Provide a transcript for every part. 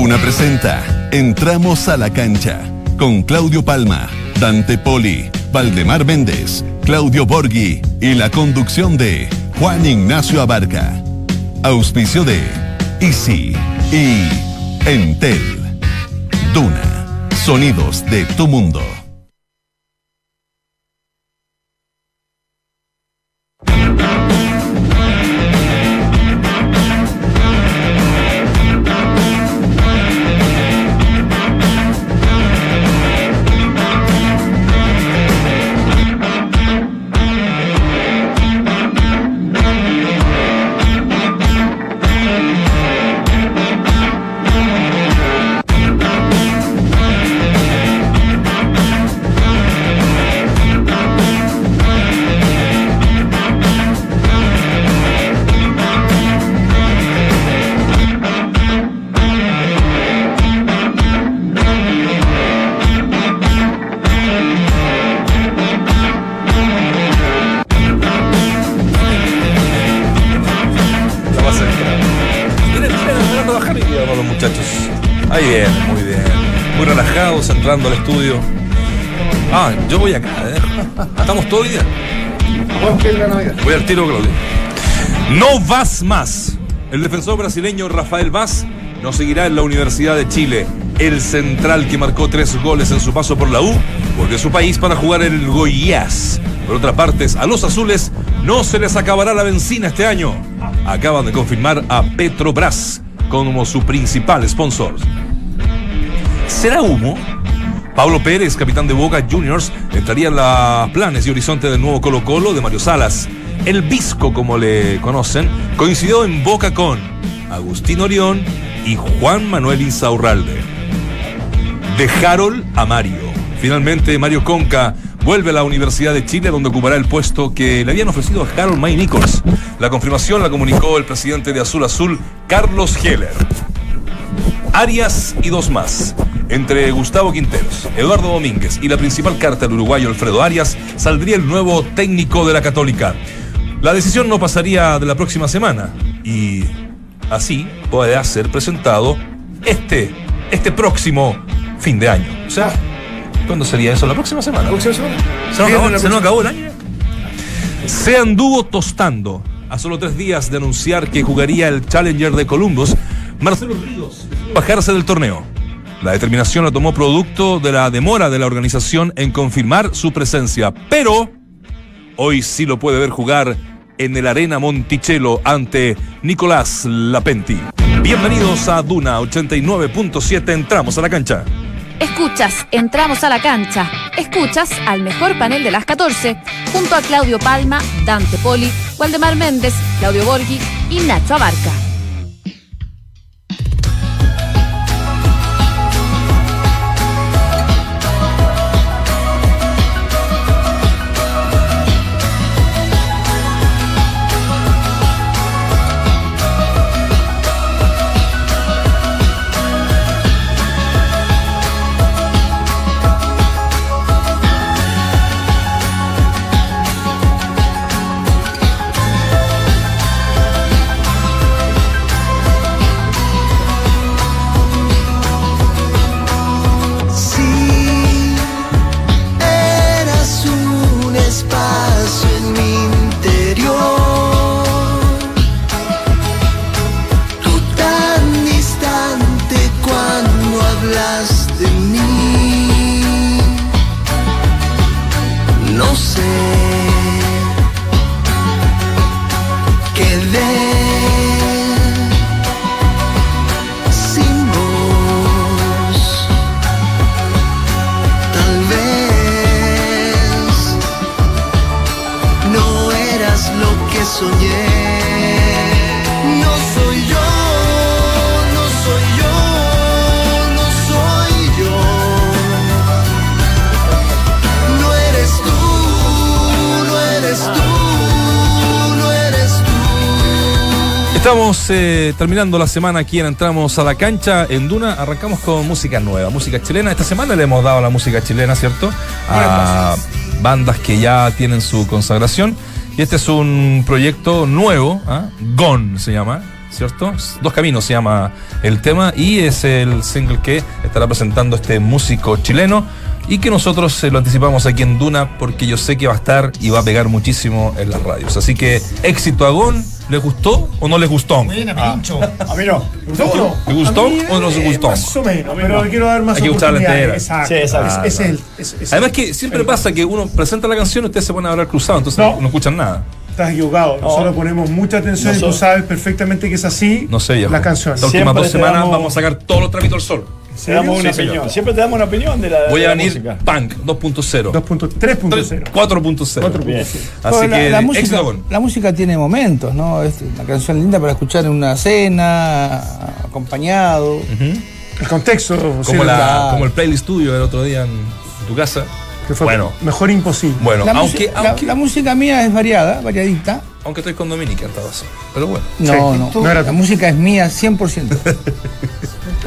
Duna presenta Entramos a la cancha con Claudio Palma, Dante Poli, Valdemar Méndez, Claudio Borghi y la conducción de Juan Ignacio Abarca. Auspicio de Easy y Entel. Duna. Sonidos de tu mundo. Acá, ¿eh? ¿Estamos todo el día? Voy al tiro, Claudio. No vas más. El defensor brasileño Rafael Vaz no seguirá en la Universidad de Chile. El central que marcó tres goles en su paso por la U volvió a su país para jugar en el Goiás. Por otra parte, a los azules no se les acabará la benzina este año. Acaban de confirmar a Petrobras como su principal sponsor. ¿Será humo? Pablo Pérez, capitán de Boca Juniors, entraría en los planes y horizonte del nuevo Colo Colo de Mario Salas. El Visco, como le conocen, coincidió en Boca con Agustín Orión y Juan Manuel Insaurralde. De Harold a Mario. Finalmente, Mario Conca vuelve a la Universidad de Chile, donde ocupará el puesto que le habían ofrecido a Harold May Nichols. La confirmación la comunicó el presidente de Azul Azul, Carlos Heller. Arias y dos más. Entre Gustavo Quinteros, Eduardo Domínguez y la principal carta del uruguayo Alfredo Arias, saldría el nuevo técnico de la Católica. La decisión no pasaría de la próxima semana y así podrá ser presentado este, este próximo fin de año. O sea, ¿cuándo sería eso? ¿La próxima semana? ¿La próxima semana? ¿Se nos acabó, el año? Se anduvo tostando a solo tres días de anunciar que jugaría el Challenger de Columbus. Marcelo Ríos bajarse del torneo. La determinación la tomó producto de la demora de la organización en confirmar su presencia, pero hoy sí lo puede ver jugar en el Arena Monticello ante Nicolás Lapenti. Bienvenidos a Duna 89.7, entramos a la cancha. Escuchas, entramos a la cancha. Escuchas al mejor panel de las 14, junto a Claudio Palma, Dante Poli, Waldemar Méndez, Claudio Borghi y Nacho Abarca. Estamos eh, terminando la semana aquí en Entramos a la Cancha en Duna. Arrancamos con música nueva, música chilena. Esta semana le hemos dado la música chilena, ¿cierto? A bandas que ya tienen su consagración. Y este es un proyecto nuevo, ¿ah? GON se llama. ¿cierto? Dos Caminos se llama el tema y es el single que estará presentando este músico chileno y que nosotros se lo anticipamos aquí en Duna porque yo sé que va a estar y va a pegar muchísimo en las radios. Así que éxito a Gon, ¿les gustó o no les gustó? Buena, pincho. A mí no. ¿Les gustó o no les gustó? Más o menos, pero quiero dar más Hay que gustarla entera. Exacto. Sí, exacto. Es- el- es- es- Además que siempre pasa que uno presenta la canción y ustedes se ponen a hablar cruzado, entonces No. no, escuchan nada. Estás equivocado. Nosotros ponemos mucha atención y tú sabes perfectamente que es así. No sé, ya. La canción. Las últimas dos semanas vamos a sacar todos los trapitos al sol. Te damos una Sí, señor. opinión. Siempre te damos una opinión de la, Voy de a la venir música. Punk 2.0. 2.3.0. 4.0. 4.0. Bien. Así la- que la, música, la música tiene momentos, ¿no? Es una canción linda para escuchar en una cena, acompañado. El contexto. Como, sí, la, como el playlist tuyo el otro día en tu casa. que fue Bueno, mejor imposible. bueno, la, aunque, la- aunque, la música mía es variada, variadita. aunque estoy con Dominica en todo así. Pero bueno. No, Sí, no, no era la tú. música es mía 100%.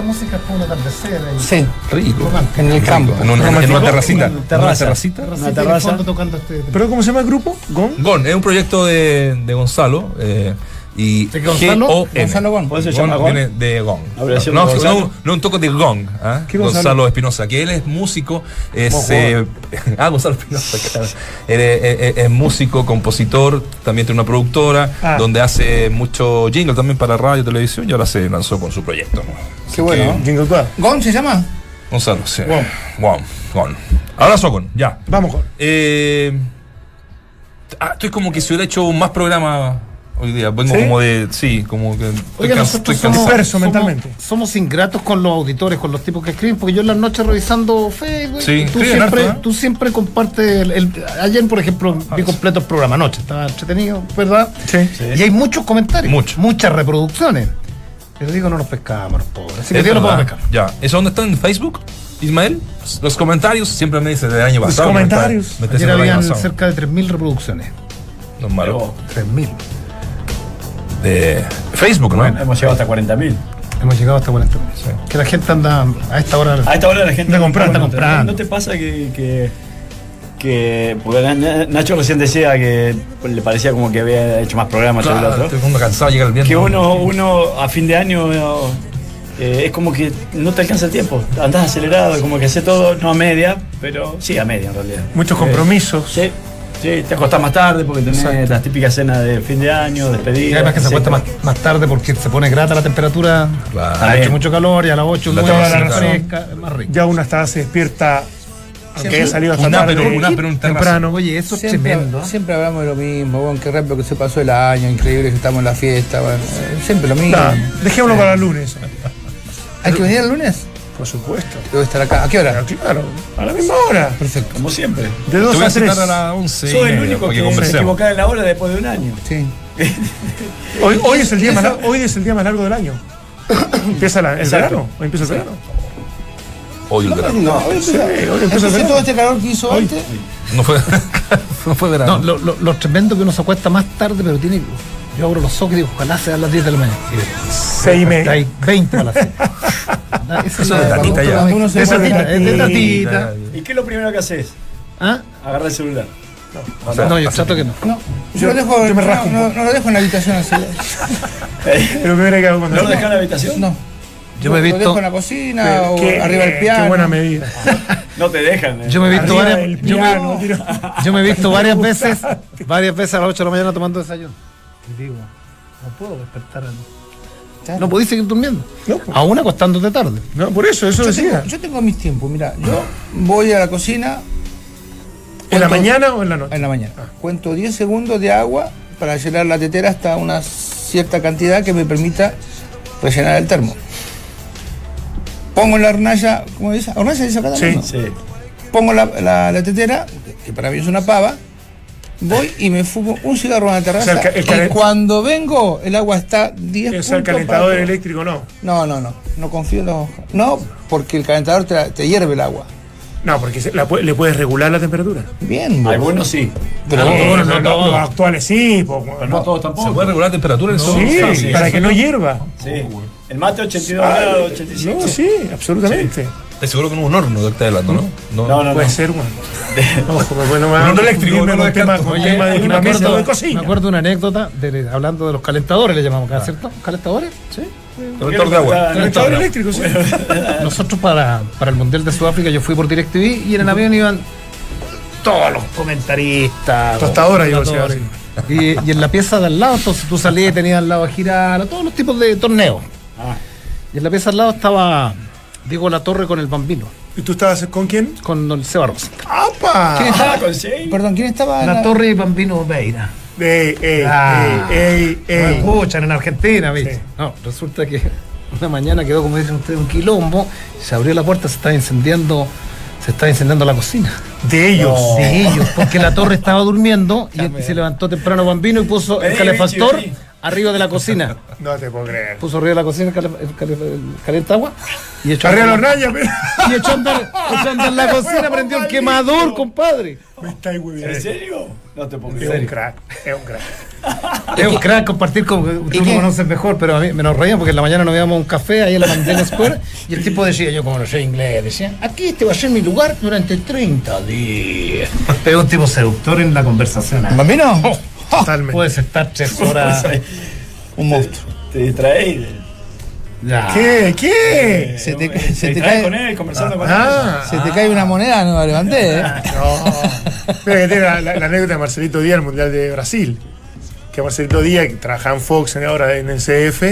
Esta música para un atardecer. Sí, Rico. en el campo. En una, en una terracita. Una En terraza. Una terracita. Una terraza. tocando este. ¿Pero cómo se llama el grupo? ¿Gon? Gon, es un proyecto de, de Gonzalo. eh, y ¿De Gonzalo? G-O-N. Gonzalo Gon. ¿Por eso se llama viene de Gong. No, no, no, no un toco de Gong. ¿ah? ¿Qué Gonzalo? Gonzalo Espinosa, que él es músico, es. Eh, ah, Gonzalo Espinosa, claro. Él es, es- es músico, compositor, también tiene una productora, Ah. donde hace mucho jingle también para radio y televisión y ahora se lanzó con su proyecto. Así Qué bueno. que, Jingle Bell. ¿Gon se llama? Gonzalo, sí. Gon. Gon. Gon. Abrazo, Gon, ya. Vamos, Gon. Eh, ah, estoy como que si hubiera hecho más programa hoy día. Vengo ¿Sí? como de. Sí, como que. estoy Oiga, can- nosotros estoy somos, cansado. Disperso mentalmente. somos, somos ingratos con los auditores, con los tipos que escriben, porque yo en las noches revisando Facebook, Sí, tú, siempre, harto, ¿eh? tú siempre compartes. El, el- ayer, por ejemplo, vi completo el programa anoche, estaba entretenido, ¿verdad? Sí. Y hay muchos comentarios, Mucho. muchas reproducciones. Pero digo, no nos pescamos, los pobres. Así que Es yo no puedo pescar. Ya. ¿Eso dónde está en Facebook? Ismael? Los comentarios siempre me dice del año Los pasado. comentarios. Me me está Ayer habían cerca de 3.000 reproducciones. No es malo. 3.000. De Facebook, ¿no? Hemos llegado hasta 40.000. Hemos llegado hasta 40 Que la gente anda a esta hora. A esta hora la gente Está comprando, ¿no te- está comprando. ¿No te pasa que, que, que- porque Na- Nacho recién decía que le parecía como que había hecho más programas sobre el Claro, otro? estoy como cansado, llega el viernes. Que uno, uno a fin de año eh, es como que no te alcanza el tiempo. Andás acelerado, como que hace todo, no a media, pero sí a media en realidad. Muchos Eh, compromisos. Sí, sí, te acostás más tarde porque tenés Exacto. las típicas cenas de fin de año, Y despedida. además que se acuesta más, más tarde porque se pone grata la temperatura. Claro. Ha hecho mucho calor y a las 8, La 9 toda la es más rico. Ya uno hasta se despierta, aunque haya salido hasta tarde. ápero, un ápero, un temprano. Oye, eso es Siempre, tremendo. siempre hablamos de lo mismo, Gon, qué rápido que se pasó el año, increíble que estamos en la fiesta, bueno, eh, siempre lo mismo. Nah, dejémoslo para el lunes. ¿Hay que venir el lunes? Por supuesto. Debo estar acá. ¿A qué hora? Pero claro, a la misma hora. Perfecto. Como siempre. De Te 2 voy a a 3. citar a las 11. y Soy el único que se equivocaba en la hora después de un año. Sí. Hoy, hoy, es el día más, lar- hoy es el día más largo del año. Empieza la- el Exacto. verano. Hoy empieza el verano. Hoy el verano. No, hoy Sí, hoy empieza el todo este calor que hizo antes, No fue, no fue verano. No, lo, lo, lo tremendo que uno se acuesta más tarde, pero tiene. Yo abro los ojos y digo, ojalá sea a las 10 de la mañana. Seis y media. ahí, 20 para las 6. Eso Eso de tatita ya. Es de tatita, es de tatita. ¿Y qué es lo primero que haces? ¿Ah? Agarrar el celular. No, yo trato que no. No, yo, lo dejo, yo me no, lo dejo en la habitación así. Pero primero que hago cuando. ¿No lo dejas en la habitación? No. Yo me he Lo visto- dejo en la cocina Pero o qué- arriba del piano. Qué buena medida. No te dejan. eh. Yo me he visto Arriba varias, yo me, yo me he visto varias veces, varias veces a las 8 de la mañana tomando desayuno. Digo, no puedo despertar. Claro. No podéis seguir durmiendo. No, pues. Aún acostándote tarde. No, por eso, eso Yo decía. tengo, yo tengo mis tiempos, mira, yo voy a la cocina ¿En la mañana o en la noche? en la mañana. Cuento 10 segundos de agua para llenar la tetera hasta una cierta cantidad que me permita rellenar el termo. Pongo la hornalla, ¿cómo dice? ¿Hornalla dice acá? Sí. no? Sí. Pongo la, la- la tetera, que para mí es una pava, voy y me fumo un cigarro en la terraza. O sea, el el y cuando vengo, el agua está 10 Es el calentador para- eléctrico, no. No, no, no. No confío en los. No, porque el calentador te, te hierve el agua. No, porque se- la le puedes regular la temperatura. Bien. Algunos sí. Pero Eh, vos- los, los- los actuales sí. po, Pero no todos tampoco. ¿Se puede regular la temperatura en? Sí, sí, para sí. que no hierva. Sí. El mate 82 grados, 85. No, sí, absolutamente. Estoy seguro que no es un horno de que hablando, ¿no? No, no, Puede no. ser, bueno. No, porque bueno, Un horno eléctrico, no lo tema, Oye, tema de me acuerdo, de cocina. me acuerdo de una anécdota de- hablando de los calentadores, le llamamos acá, ¿cierto? ¿Calentadores? Sí. Calentador de agua. Calentador eléctrico, sí. Nosotros para, para el Mundial de Sudáfrica yo fui por DirecTV y en el avión iban todos los comentaristas. Tostadora, yo y, y en la pieza de al lado, entonces tú salías y tenías al lado a girar, todos los tipos de torneos. Ah. Y en la pieza al lado estaba Diego La Torre con el Bambino, ¿Y tú estabas con quién? con el Seba Rosa. ¡Apa! ¿Quién estaba con seis? Perdón, ¿quién estaba? en La Torre y Bambino Beira. Ey, ey, Ah. ey, ey, No ey. escuchan en Argentina, ¿viste? Sí. No, resulta que una mañana quedó, como dicen ustedes, un quilombo, se abrió la puerta, se estaba incendiando, se estaba incendiando la cocina. De ellos. De ellos, porque la torre estaba durmiendo y se levantó temprano Bambino y puso el calefactor. Arriba de la cocina. No te puedo creer. Puso arriba de la cocina el, cale- el calientagua y echó, Arriba andar- hornalla, pero. y echó andar, echó andar la cocina, prendió el quemador, compadre. Me estáis muy bien. ¿En serio? No te puedo Es creer. un crack, es un crack. Es un crack compartir con. Tú lo conoces mejor, pero a mí me nos reíamos porque en la mañana nos íbamos a un café ahí en la Mandela Square y el tipo decía, yo como no sé inglés, decía, aquí este va a ser mi lugar durante 30 días. Es un tipo seductor en la conversación. ¿eh? ¿Bambino? Totalmente. Puedes estar tres horas. Un monstruo. Te distraes. Ya. ¿Qué? ¿Qué? Se te, te se te cae, con él, conversando con él. Ah, se te cae una moneda, no la levanté. ¿eh? no. Mira que tiene la, la- la anécdota de Marcelito Díaz, el Mundial de Brasil. Que Marcelito Díaz, que trabajaba en Fox en- ahora en el CF,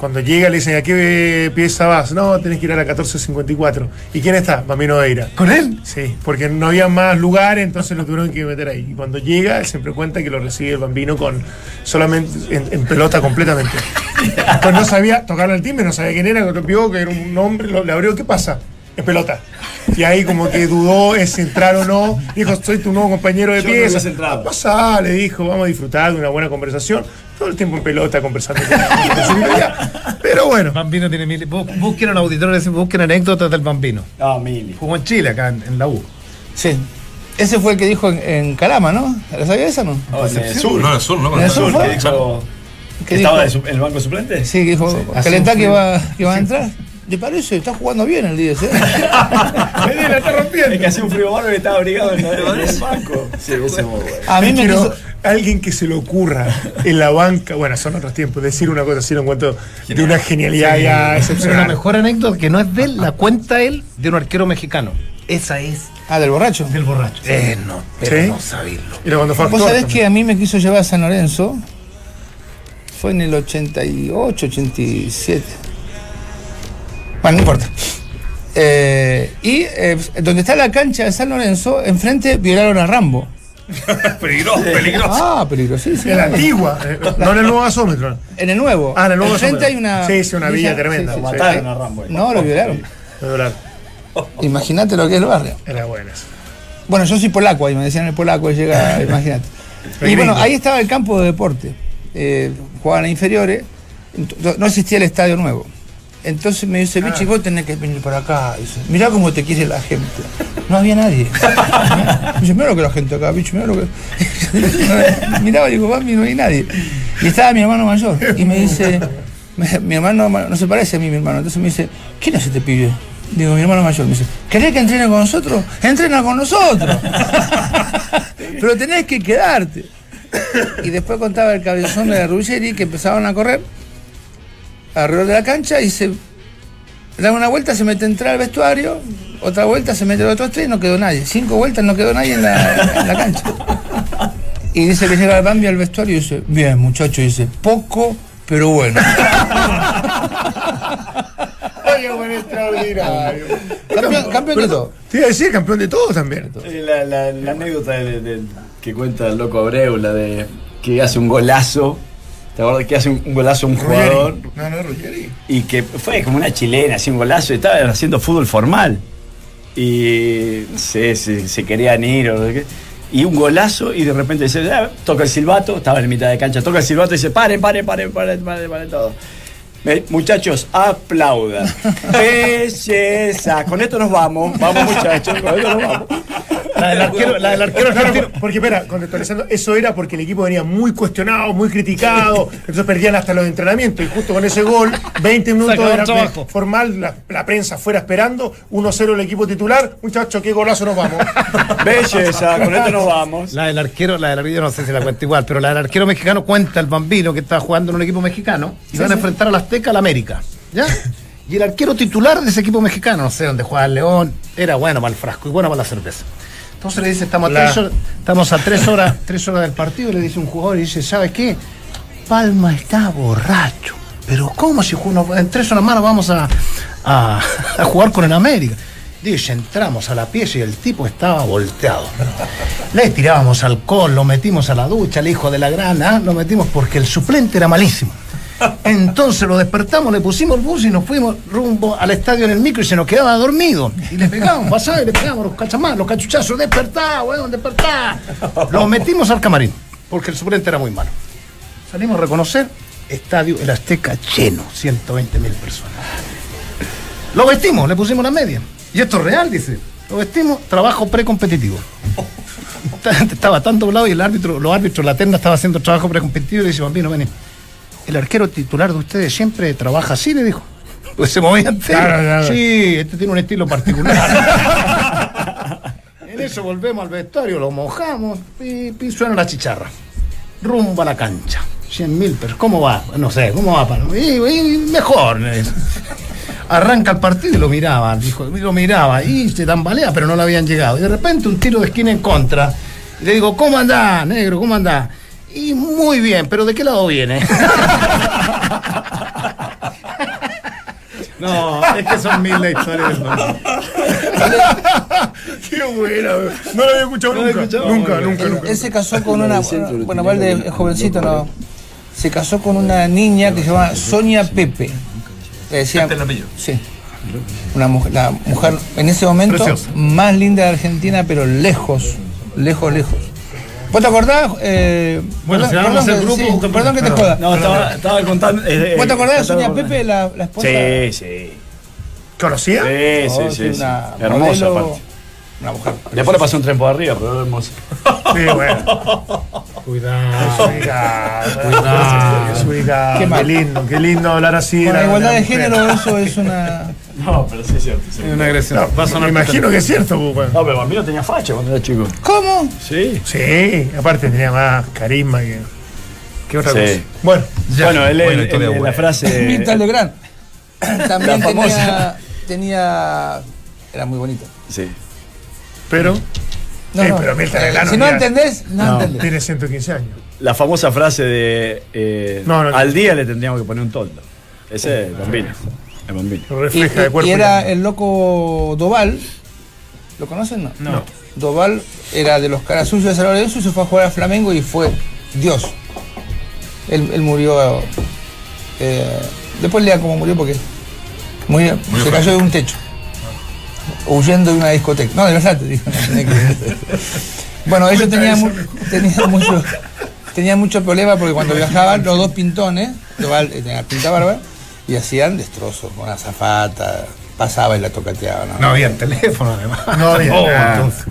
cuando llega le dicen, ¿a qué pieza vas? No, tenés que ir a la 1454. ¿Y quién está? Bambino Veira. ¿Con él? Sí, porque no había más lugares, entonces lo tuvieron que meter ahí. Y cuando llega, él siempre cuenta que lo recibe el bambino con solamente en, en pelota completamente. Pues no sabía tocarle el timbre, no sabía quién era, que era un hombre, lo- le abrió, ¿qué pasa? En pelota. Y ahí como que dudó es entrar o no. Dijo, soy tu nuevo compañero de Yo no pieza. No pasa, le dijo, vamos a disfrutar de una buena conversación. Todo el tiempo en pelota conversando con, con. Pero bueno, Bambino tiene mil. bus- Busquen a los auditores, busquen anécdotas del Bambino. No, Mili. Jugó en Chile, acá en, en la U. Sí. Ese fue el que dijo en, en Calama, ¿no? ¿La sabía esa no? Oh, en el sur. No, en el sur, ¿no? ¿En el sur ¿Estaba en el banco suplente? Sí, que dijo, Así calentá que va, que va a entrar. ¿Te parece? Está jugando bien el día ese. ¿eh? Vení, la está rompiendo. Es que hacía un frío bárbaro y estaba abrigado en, la- en el banco. Sí, ese bueno. A mí me quiso, alguien que se le ocurra en la banca, bueno, son otros tiempos, decir una cosa así lo encuentro de una genialidad ya Pero la excepcional. mejor anécdota que no es de él, la cuenta él de un arquero mexicano. Esa es Ah, del borracho. del borracho. Eh, no, pero ¿Sí? no saberlo. Cuando fue Vos sabés también. que a mí me quiso llevar a San Lorenzo. Fue en el 88, 87. Bueno, no importa. Eh, y eh, donde está la cancha de San Lorenzo, enfrente violaron a Rambo. Peligroso, peligroso. Ah, peligrosísimo. En la antigua, eh, no en el nuevo gasómetro. En el nuevo. Ah, en el nuevo Enfrente gasómetro. hay una. Sí, sí, una villa tremenda. sí, Lo sí. mataron a Rambo. No, lo violaron. Dólar. Imagínate lo que es el barrio. Era buena. Bueno, yo soy polaco, ahí me decían el polaco, llega, imagínate. Y bueno, ahí estaba el campo de deporte. Eh, jugaban a inferiores, no existía el estadio nuevo. Entonces me dice, Vichy, vos tenés que venir para acá. Dice, mirá cómo te quiere la gente. No había nadie. Me dice, mirá lo que la gente acá, Vichy, mirá lo que. Miraba y digo, mami, no hay nadie. Y estaba mi hermano mayor. Y me dice, mi hermano ma- no se parece a mí, mi hermano. Entonces me dice, ¿quién es este pibe? Digo, mi hermano mayor. Me dice, ¿querés que entrene con nosotros? Entrena con nosotros. Pero tenés que quedarte. Y después contaba el cabezón de la Ruggeri que empezaban a correr alrededor de la cancha y se dan una vuelta, se mete a entrar al vestuario, otra vuelta se mete a otros tres y no quedó nadie. Cinco vueltas no quedó nadie en la, en la cancha. Y dice que llega el Bambi al vestuario y dice, bien muchacho, dice, poco, pero bueno. Oye, buen extraordinario. campeón, campeón de todo. Te iba a decir campeón de todo también. La, la- la anécdota de- de- que cuenta el loco Abreu, la de que hace un golazo. ¿Te acuerdas que hace un, un golazo a un jugador? No, no, Ruggeri. Y que fue como una chilena, así un golazo, y estaba haciendo fútbol formal. Y no sé, se, se querían ir o qué. Y un golazo, y de repente dice, "Ah", toca el silbato, estaba en mitad de cancha, toca el silbato y dice, pare, pare, pare, pare, pare, pare todo. Me- muchachos, aplaudan. Belleza. Con esto nos vamos. Vamos, muchachos, con esto nos vamos. La del arquero, la del arquero Claro, porque espera, contextualizando, eso era porque el equipo venía muy cuestionado, muy criticado, entonces perdían hasta los entrenamientos y justo con ese gol, 20 minutos era trabajo. formal, la, la prensa fuera esperando, 1-0 el equipo titular, muchachos, qué golazo nos vamos. Belleza, con esto nos vamos. La del arquero, la del arquero, no sé si la cuenta igual, pero la del arquero mexicano cuenta el bambino que estaba jugando en un equipo mexicano y van a enfrentar al Azteca al América. ¿Ya? Y el arquero titular de ese equipo mexicano, no sé dónde juega el León, era bueno para el frasco y bueno para la cerveza. Entonces le dice, estamos a, La- tres horas, estamos a tres horas, tres horas del partido, le dice un jugador y dice, ¿sabe qué? Palma está borracho. Pero ¿cómo si uno- en tres horas más vamos a, a- a jugar con el América? Dice, entramos a la pieza y el tipo estaba volteado. Le tirábamos alcohol, lo metimos a la ducha, el hijo de la grana, lo metimos porque el suplente era malísimo. Entonces lo despertamos, le pusimos el bus y nos fuimos rumbo al estadio en el micro y se nos quedaba dormido. Y le pegamos, pasaba y le pegamos los cachamás, los cachuchazos, despertá, weón, despertá. Lo metimos al camarín, porque el suplente era muy malo. Salimos a reconocer, estadio El Azteca lleno, 120 mil personas. Lo vestimos, le pusimos la media. Y esto es real, dice. Lo vestimos, trabajo precompetitivo. Estaba tan doblado y el árbitro, los árbitros, la terna estaba haciendo trabajo precompetitivo y le dice, Bambino, vení. El arquero titular de ustedes siempre trabaja así, le dijo. Pues se movía entero. Claro, claro. Sí, este tiene un estilo particular. en eso volvemos al vestuario, lo mojamos y, y suena la chicharra. Rumbo a la cancha. 100 mil, pero ¿cómo va? No sé, ¿cómo va? Pano? Y, y mejor. Arranca el partido y lo miraba, dijo, y lo miraba y se tambalea, pero no le habían llegado. Y de repente un tiro de esquina en contra. Y le digo, ¿cómo andás, negro? ¿Cómo andás? Y muy bien, pero ¿de qué lado viene? No, es que son mil la historia del qué buena, no lo había escuchado No lo nunca, había escuchado, nunca, nunca, Él, nunca. él se casó con una. Bueno, Valde es jovencito, ¿no? Se casó con una niña que se llama Sonia Pepe. Le apellido. Sí. Una mujer, la mujer en ese momento Preciosa. más linda de Argentina, pero lejos, lejos, lejos. ¿Vos te acordás? Eh, Bueno, perdón, si vamos a hacer grupo, sí, perdón que te joda. No, estaba, estaba contando. eh, ¿Vos te acordás de estaba Sonia. Pepe, la, la esposa? Sí, sí. ¿Conocía? Sí, sí, Oh, sí. sí, sí. una Hermosa, aparte. Una mujer. Después le pasó un tren por arriba, pero hermosa. Sí, bueno. Cuidado. Cuidado. Qué lindo, qué lindo hablar así. Con la igualdad de género, eso es una. No, pero sí es cierto. sí. Es una agresión. No, Va a sonar me imagino que es cierto, pues, weón. No, pero Bambino tenía facha cuando era chico. ¿Cómo? Sí. Sí, aparte tenía más carisma que, que otra Sí. cosa. Bueno, bueno, él historia, en- en la frase. Mirta Legrand. También La famosa. tenía, tenía. Era muy bonito. Sí. pero No, Eh, no. pero Mirta Legrand Si no entendés, no, No. entendés. tiene 115 años. La famosa frase de. eh, No, no, no. al día le tendríamos que poner un toldo. Ese es el Bambino. El Y, de cuerpo. era el loco Doval. ¿Lo conocen? No. No. Doval era de los caras suyos de San Lorenzo y se fue a jugar a Flamengo y fue Dios. Él, él murió. eh, después lea cómo murió porque murió, se cayó de un techo. Huyendo de una discoteca. No, de verdad te digo. no Bueno, ellos tenían, mu- tenían mucho. Tenían mucho problema porque cuando viajaban los dos pintones, Doval eh, tenía pinta barba, y hacían destrozos con la zafata, pasaba y la tocateaba. ¿no? No había teléfono, además. No había Oh, nada. entonces.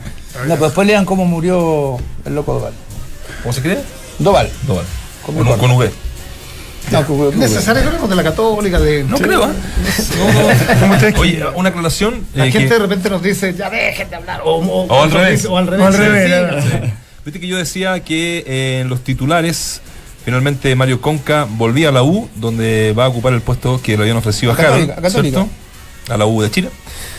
No, pero después lean cómo murió el loco Doval. ¿Cómo se cree? Doval. No, vale. Con Con, con V. No, que hablemos de la católica, de. No creo, ¿eh? ¿Cómo ustedes Oye, una aclaración. La eh, gente que- de repente nos dice, ya dejen de hablar. O, o- O al revés. O al revés. O al revés, sí. claro. Sí. Viste que yo decía que eh, en los titulares, finalmente Mario Conca volvía a la U, donde va a ocupar el puesto que le habían ofrecido a, A Católica, Harold, a Católica. ¿cierto? A la U de Chile.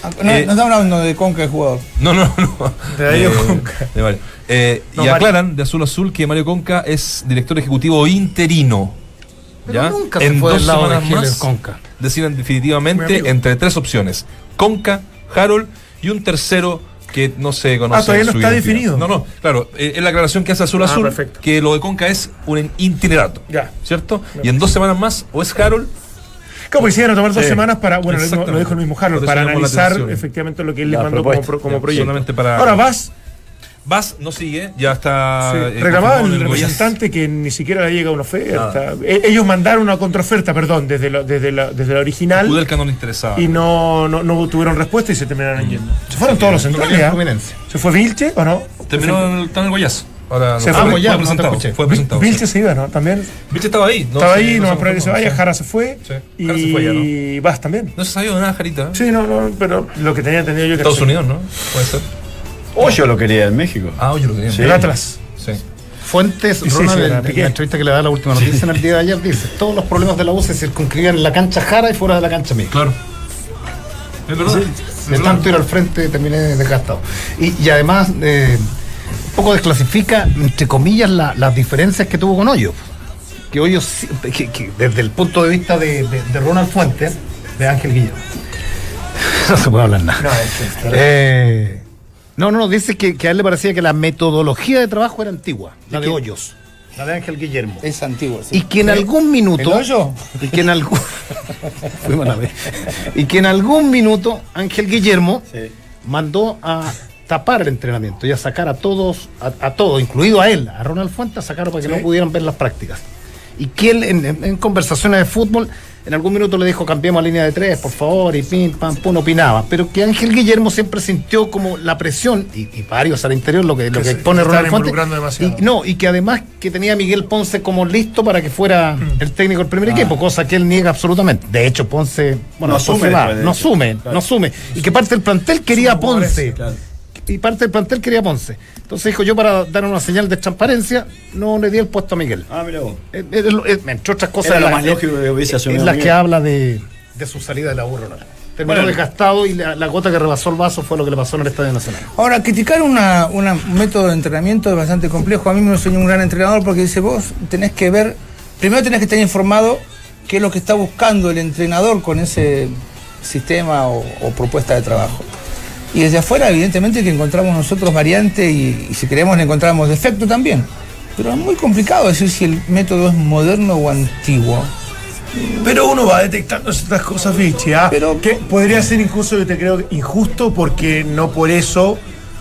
Ah, No, Eh, no estamos hablando de Conca, el jugador. No, no, no. De Mario Conca. de Mario. Eh, No, y Mario. aclaran de azul a azul que Mario Conca es director ejecutivo interino. Pero ¿ya? nunca se en fue dos lado semanas más Conca. deciden definitivamente entre tres opciones: Conca, Harold y un tercero que no se conoce. Ah, todavía no está identidad. definido. No, no, claro, eh, es la aclaración que hace Azul Ah, Azul, perfecto. que lo de Conca es un itinerato. Ya. ¿Cierto? Y en dos semanas más, o es Harold, Claro, porque se iban a tomar dos semanas para, bueno, lo, dijo el mismo Harold, para analizar efectivamente lo que él le mandó como, proyecto. solamente para- Ahora vas, Vas, no sigue, ya está. Sí, eh, reclamaba confirmado en el representante que ni siquiera le llega una oferta. E- Ellos mandaron una contraoferta, perdón, desde la, desde la, desde la original Kudelka no le interesaba. y no, no, no tuvieron respuesta y se terminaron yendo. Se fueron todos los centrales. ¿ah? ¿Se fue Vilche o no? Terminó en el. Ahora Se no, fue fue, no te presentado. escuché. Fue presentado. Vilche sí. se iba, ¿no? También. Vilche estaba ahí. No Estaba ahí, no me parece que se vaya, sí. Jara se fue. Sí. Y Jara se fue ya, ¿no? Vas también. No se sabía de nada, Jarita. Sí, no, no, pero lo que tenía entendido yo que Estados. Unidos, ¿no? Puede ser. Hoyo lo quería en México. Ah, oye, lo quería. Sí. El Atlas. Sí. Fuentes, Ronald, sí, en- en la entrevista que le da la última noticia en el día de ayer, dice: Todos los problemas de la U se circunscribían en la cancha Jara y fuera de la cancha mía. Claro. Es verdad. De tanto ir al frente terminé desgastado. Y, y además, eh, un poco desclasifica, entre comillas, la- las diferencias que tuvo con Hoyo. Que Hoyo, sí- que, que desde el punto de vista de, de- de Ronald Fuentes, de Ángel Guillermo. no se puede hablar nada. No, es que- Eh, no, no, no, dice que, que a él le parecía que la metodología de trabajo era antigua, la de Hoyos, la de Ángel Guillermo. Es antiguo. sí. Y que en algún minuto. ¿El hoyo? Y que en algún. Y que en algún minuto Ángel Guillermo Sí. mandó a tapar el entrenamiento y a sacar a todos, a, a todos, incluido a él, a Ronald Fuentes, a sacarlo para que Sí. no pudieran ver las prácticas. Y que él, en, en- en conversaciones de fútbol, en algún minuto le dijo, cambiemos a línea de tres, por favor, y pim, pam, pum, opinaba. Pero que Ángel Guillermo siempre sintió como la presión, y, y varios al interior, lo que, lo Que que se- pone Ronald Fuentes. involucrando demasiado. Y, no, y que además que tenía a Miguel Ponce como listo para que fuera Mm. el técnico del primer equipo, cosa que él niega absolutamente. De hecho, Ponce, bueno, No asume Ponce va, no asume, no asume. Y que parte del plantel quería a Ponce. claro. Y parte del plantel quería a Ponce. Entonces dijo yo para dar una señal de transparencia, no le di el puesto a Miguel. Ah, mira vos. Eh, eh, eh, entre otras cosas, Era lo la- más lógico que hubiese en asumido las que Miguel. habla de, de su salida de la burro. Terminó Bueno. desgastado y la, la gota que rebasó el vaso fue lo que le pasó en el Estadio Nacional. Ahora, criticar una, una- un método de entrenamiento es bastante complejo. A mí me enseñó un gran entrenador porque dice, vos tenés que ver, primero tenés que estar informado qué es lo que está buscando el entrenador con ese sistema o, o propuesta de trabajo. Y desde afuera, evidentemente, que encontramos nosotros variante y, y si queremos le encontramos defecto también. Pero es muy complicado decir si el método es moderno o antiguo. Pero uno va detectando ciertas cosas, Vichy, ¿ah? Pero- que podría ser incluso, yo te creo, injusto porque no por eso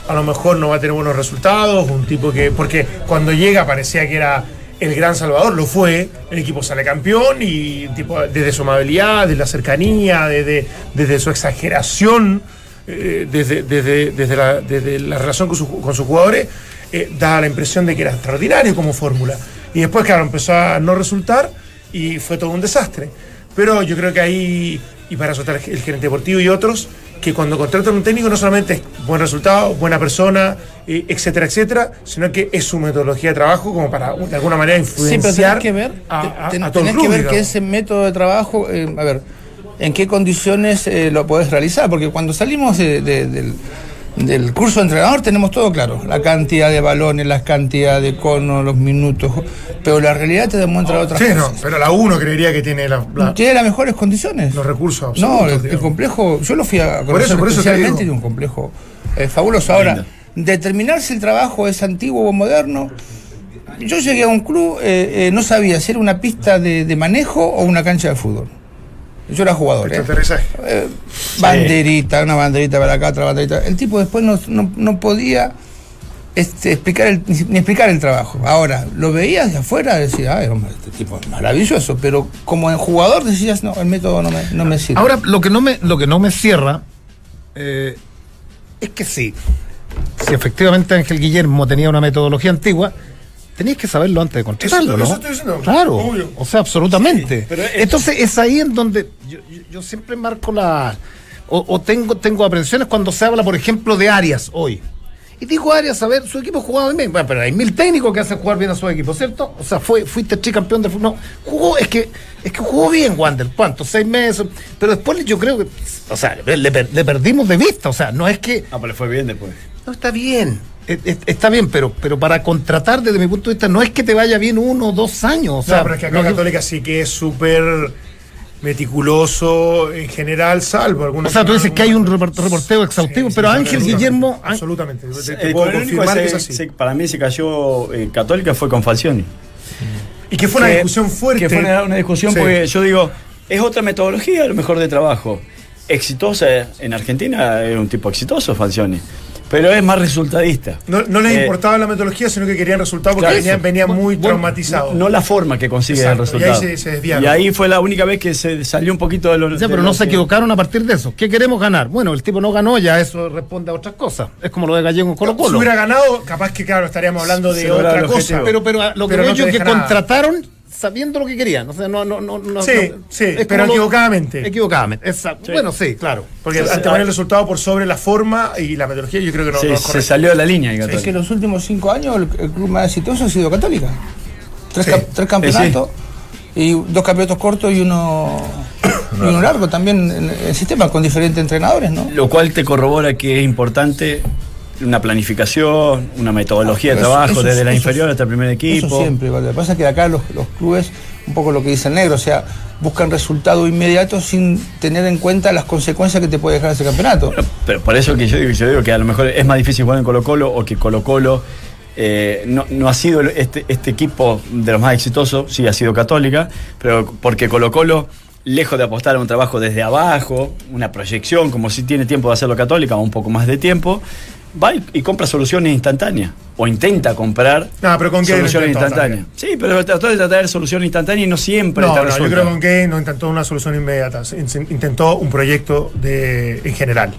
a lo mejor no va a tener buenos resultados. Un tipo que. Porque cuando llega parecía que era el gran salvador, lo fue. El equipo sale campeón y tipo, desde su amabilidad, desde la cercanía, desde, desde su exageración, eh, desde, desde, desde, la, desde la relación con, su- con sus jugadores, eh, da la impresión de que era extraordinario como fórmula. Y después, claro, empezó a no resultar y fue todo un desastre. Pero yo creo que ahí, y para eso está el, el gerente deportivo y otros, que cuando contratan un técnico no solamente es buen resultado, buena persona, eh, etcétera, etcétera, sino que es su metodología de trabajo como para de alguna manera Sí, pero influenciar tenés que ver, a, te- a- ten- a todo el tenés club, que ver que ese método de trabajo, eh, a ver, en qué condiciones eh, lo podés realizar, porque cuando salimos de- de- del, del curso de entrenador tenemos todo claro, la cantidad de balones, la cantidad de conos, los minutos, pero la realidad te demuestra otras Sí, no, pero la uno creería que tiene la- la- Tiene las mejores condiciones. los recursos No, el, complejo, yo lo fui a Por conocer eso- por eso te especialmente de un complejo eh, fabuloso. Ahora, determinar si el trabajo es antiguo o moderno. Yo llegué a un club, eh, eh, no sabía si era una pista de, de manejo o una cancha de fútbol. Yo era jugador. ¿eh? Eh, banderita, una banderita para acá, otra banderita. El tipo después no, no- no podía este, explicar el, ni, ni explicar el trabajo. Ahora, lo veías de afuera, decías, ay, hombre, este tipo es maravilloso, pero como en jugador decías, no, el método no me, no me sirve. Ahora, lo que no me, lo que no me cierra eh, es que sí. Si efectivamente Ángel Guillermo tenía una metodología antigua, tenías que saberlo antes de contratarlo, Eso- ¿no? eso estoy diciendo. Claro, Obvio. o sea, absolutamente. pero es- Entonces es ahí en donde yo, yo- yo siempre marco la o, o tengo tengo aprensiones cuando se habla, por ejemplo, de Arias hoy. Y digo Arias, a ver, su equipo jugaba bien. Bueno, pero hay mil técnicos que hacen jugar bien a su equipo, ¿cierto? O sea, fue, fuiste tricampeón del fútbol. No, jugó, es que, es que jugó bien Wander. ¿Cuánto? Seis meses. Pero después yo creo que, o sea, le, per- le perdimos de vista. O sea, no es que. Ah, pero le fue bien después. No, está bien. Es- es- Está bien, pero, pero para contratar desde mi punto de vista no es que te vaya bien uno o dos años. O sea, no, pero es que acá que- Católica sí que es súper meticuloso en general, salvo algunos. O sea, tú dices que hay un report- reporteo exhaustivo, pero Ángel absolutamente, Guillermo- Absolutamente. Te, te Eh, puedo confirmar que es así. se- para mí se cayó eh, Católica fue con Falcioni. y que fue una Que- discusión fuerte. Que fue una, una discusión Sí. porque yo digo, es otra metodología a lo mejor de trabajo. Exitosa en Argentina, es un tipo exitoso Falcioni. Pero es más resultadista. No, no les Eh, importaba la metodología, sino que querían resultados porque Claro, venían, venían muy Bueno, traumatizados. No la forma que consigue Exacto, el resultado. y ahí se- se desviaron. Y ahí fue la única vez que se salió un poquito de lo de pero lo no se equivocaron a partir de eso. ¿Qué queremos ganar? Bueno, el tipo no ganó, ya eso responde a otras cosas. Es como lo de Gallego en Colo si Colo. hubiera ganado, capaz que, claro, estaríamos hablando de otra cosa. Pero, pero lo que Pero no es que nada. contrataron sabiendo lo que querían. O sea, no, no, no, no- Sí, no- sí, pero lo- equivocadamente. Equivocadamente, exacto. Bueno, sí, claro. Porque Sí, hay- el resultado por sobre la forma y la metodología, yo creo que no, se, no es se correcto. salió de la línea. el Es que en los últimos cinco años el, el club más exitoso ha sido Católica. Tres, Sí. cap- tres campeonatos y dos campeonatos cortos y uno, y uno largo también en el sistema con diferentes entrenadores, ¿no? Lo cual te corrobora que es importante una planificación, una metodología de trabajo eso- desde la eso- inferior hasta el primer equipo. Eso siempre, ¿vale? Lo que pasa es que acá los, los clubes, un poco lo que dice el negro, o sea, buscan resultados inmediatos sin tener en cuenta las consecuencias que te puede dejar ese campeonato. Pero por eso que yo digo, yo digo que a lo mejor es más difícil jugar en Colo Colo o que Colo Colo eh, no, no ha sido este, este equipo de los más exitosos, sí ha sido católica, pero porque Colo Colo, lejos de apostar a un trabajo desde abajo, una proyección, como si tiene tiempo de hacerlo católica, o un poco más de tiempo, va y, y compra soluciones instantáneas. O intenta comprar No, pero con soluciones instantáneas. Sí, pero trató de tratar soluciones instantáneas y no siempre No, no, yo creo que con Gay no intentó una solución inmediata, intentó un proyecto de, en general.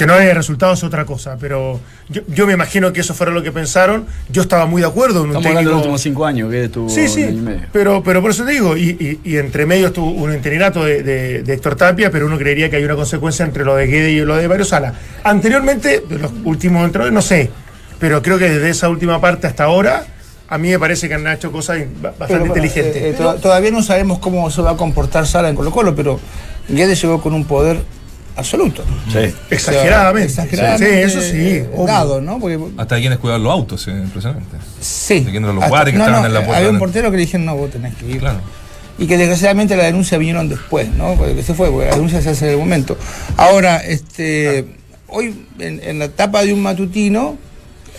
Que no haya resultados es otra cosa, pero yo, yo me imagino que eso fuera lo que pensaron. Yo estaba muy de acuerdo en un Estamos hablando de técnico- los últimos cinco años, que tuvo Sí, sí, un año y medio. pero, pero por eso te digo, y, y- y entre medio estuvo un interinato de, de- de Héctor Tapia, pero uno creería que hay una consecuencia entre lo de Guede y lo de Mario Sala. Anteriormente, de los últimos entrenadores, no sé, pero creo que desde esa última parte hasta ahora, a mí me parece que han hecho cosas ba- bastante Pero, inteligentes. eh, eh, to- todavía no sabemos cómo se va a comportar Sala en Colo Colo, pero Guedes llegó con un poder absoluto. Sí. Exageradamente. exageradamente, Sí, eso sí, eh. Dado, ¿no? Porque, Hasta hay quienes cuidaban los autos, sí, impresionante. sí. De quién eran los guardias que estaban no, en la eh, puerta Había un portero que le dijeron, no, vos tenés que ir. Claro. Y que desgraciadamente la denuncia vinieron después, ¿no? Porque se fue, porque la denuncia se hace en el momento. Ahora, este, hoy en, en la etapa de un matutino,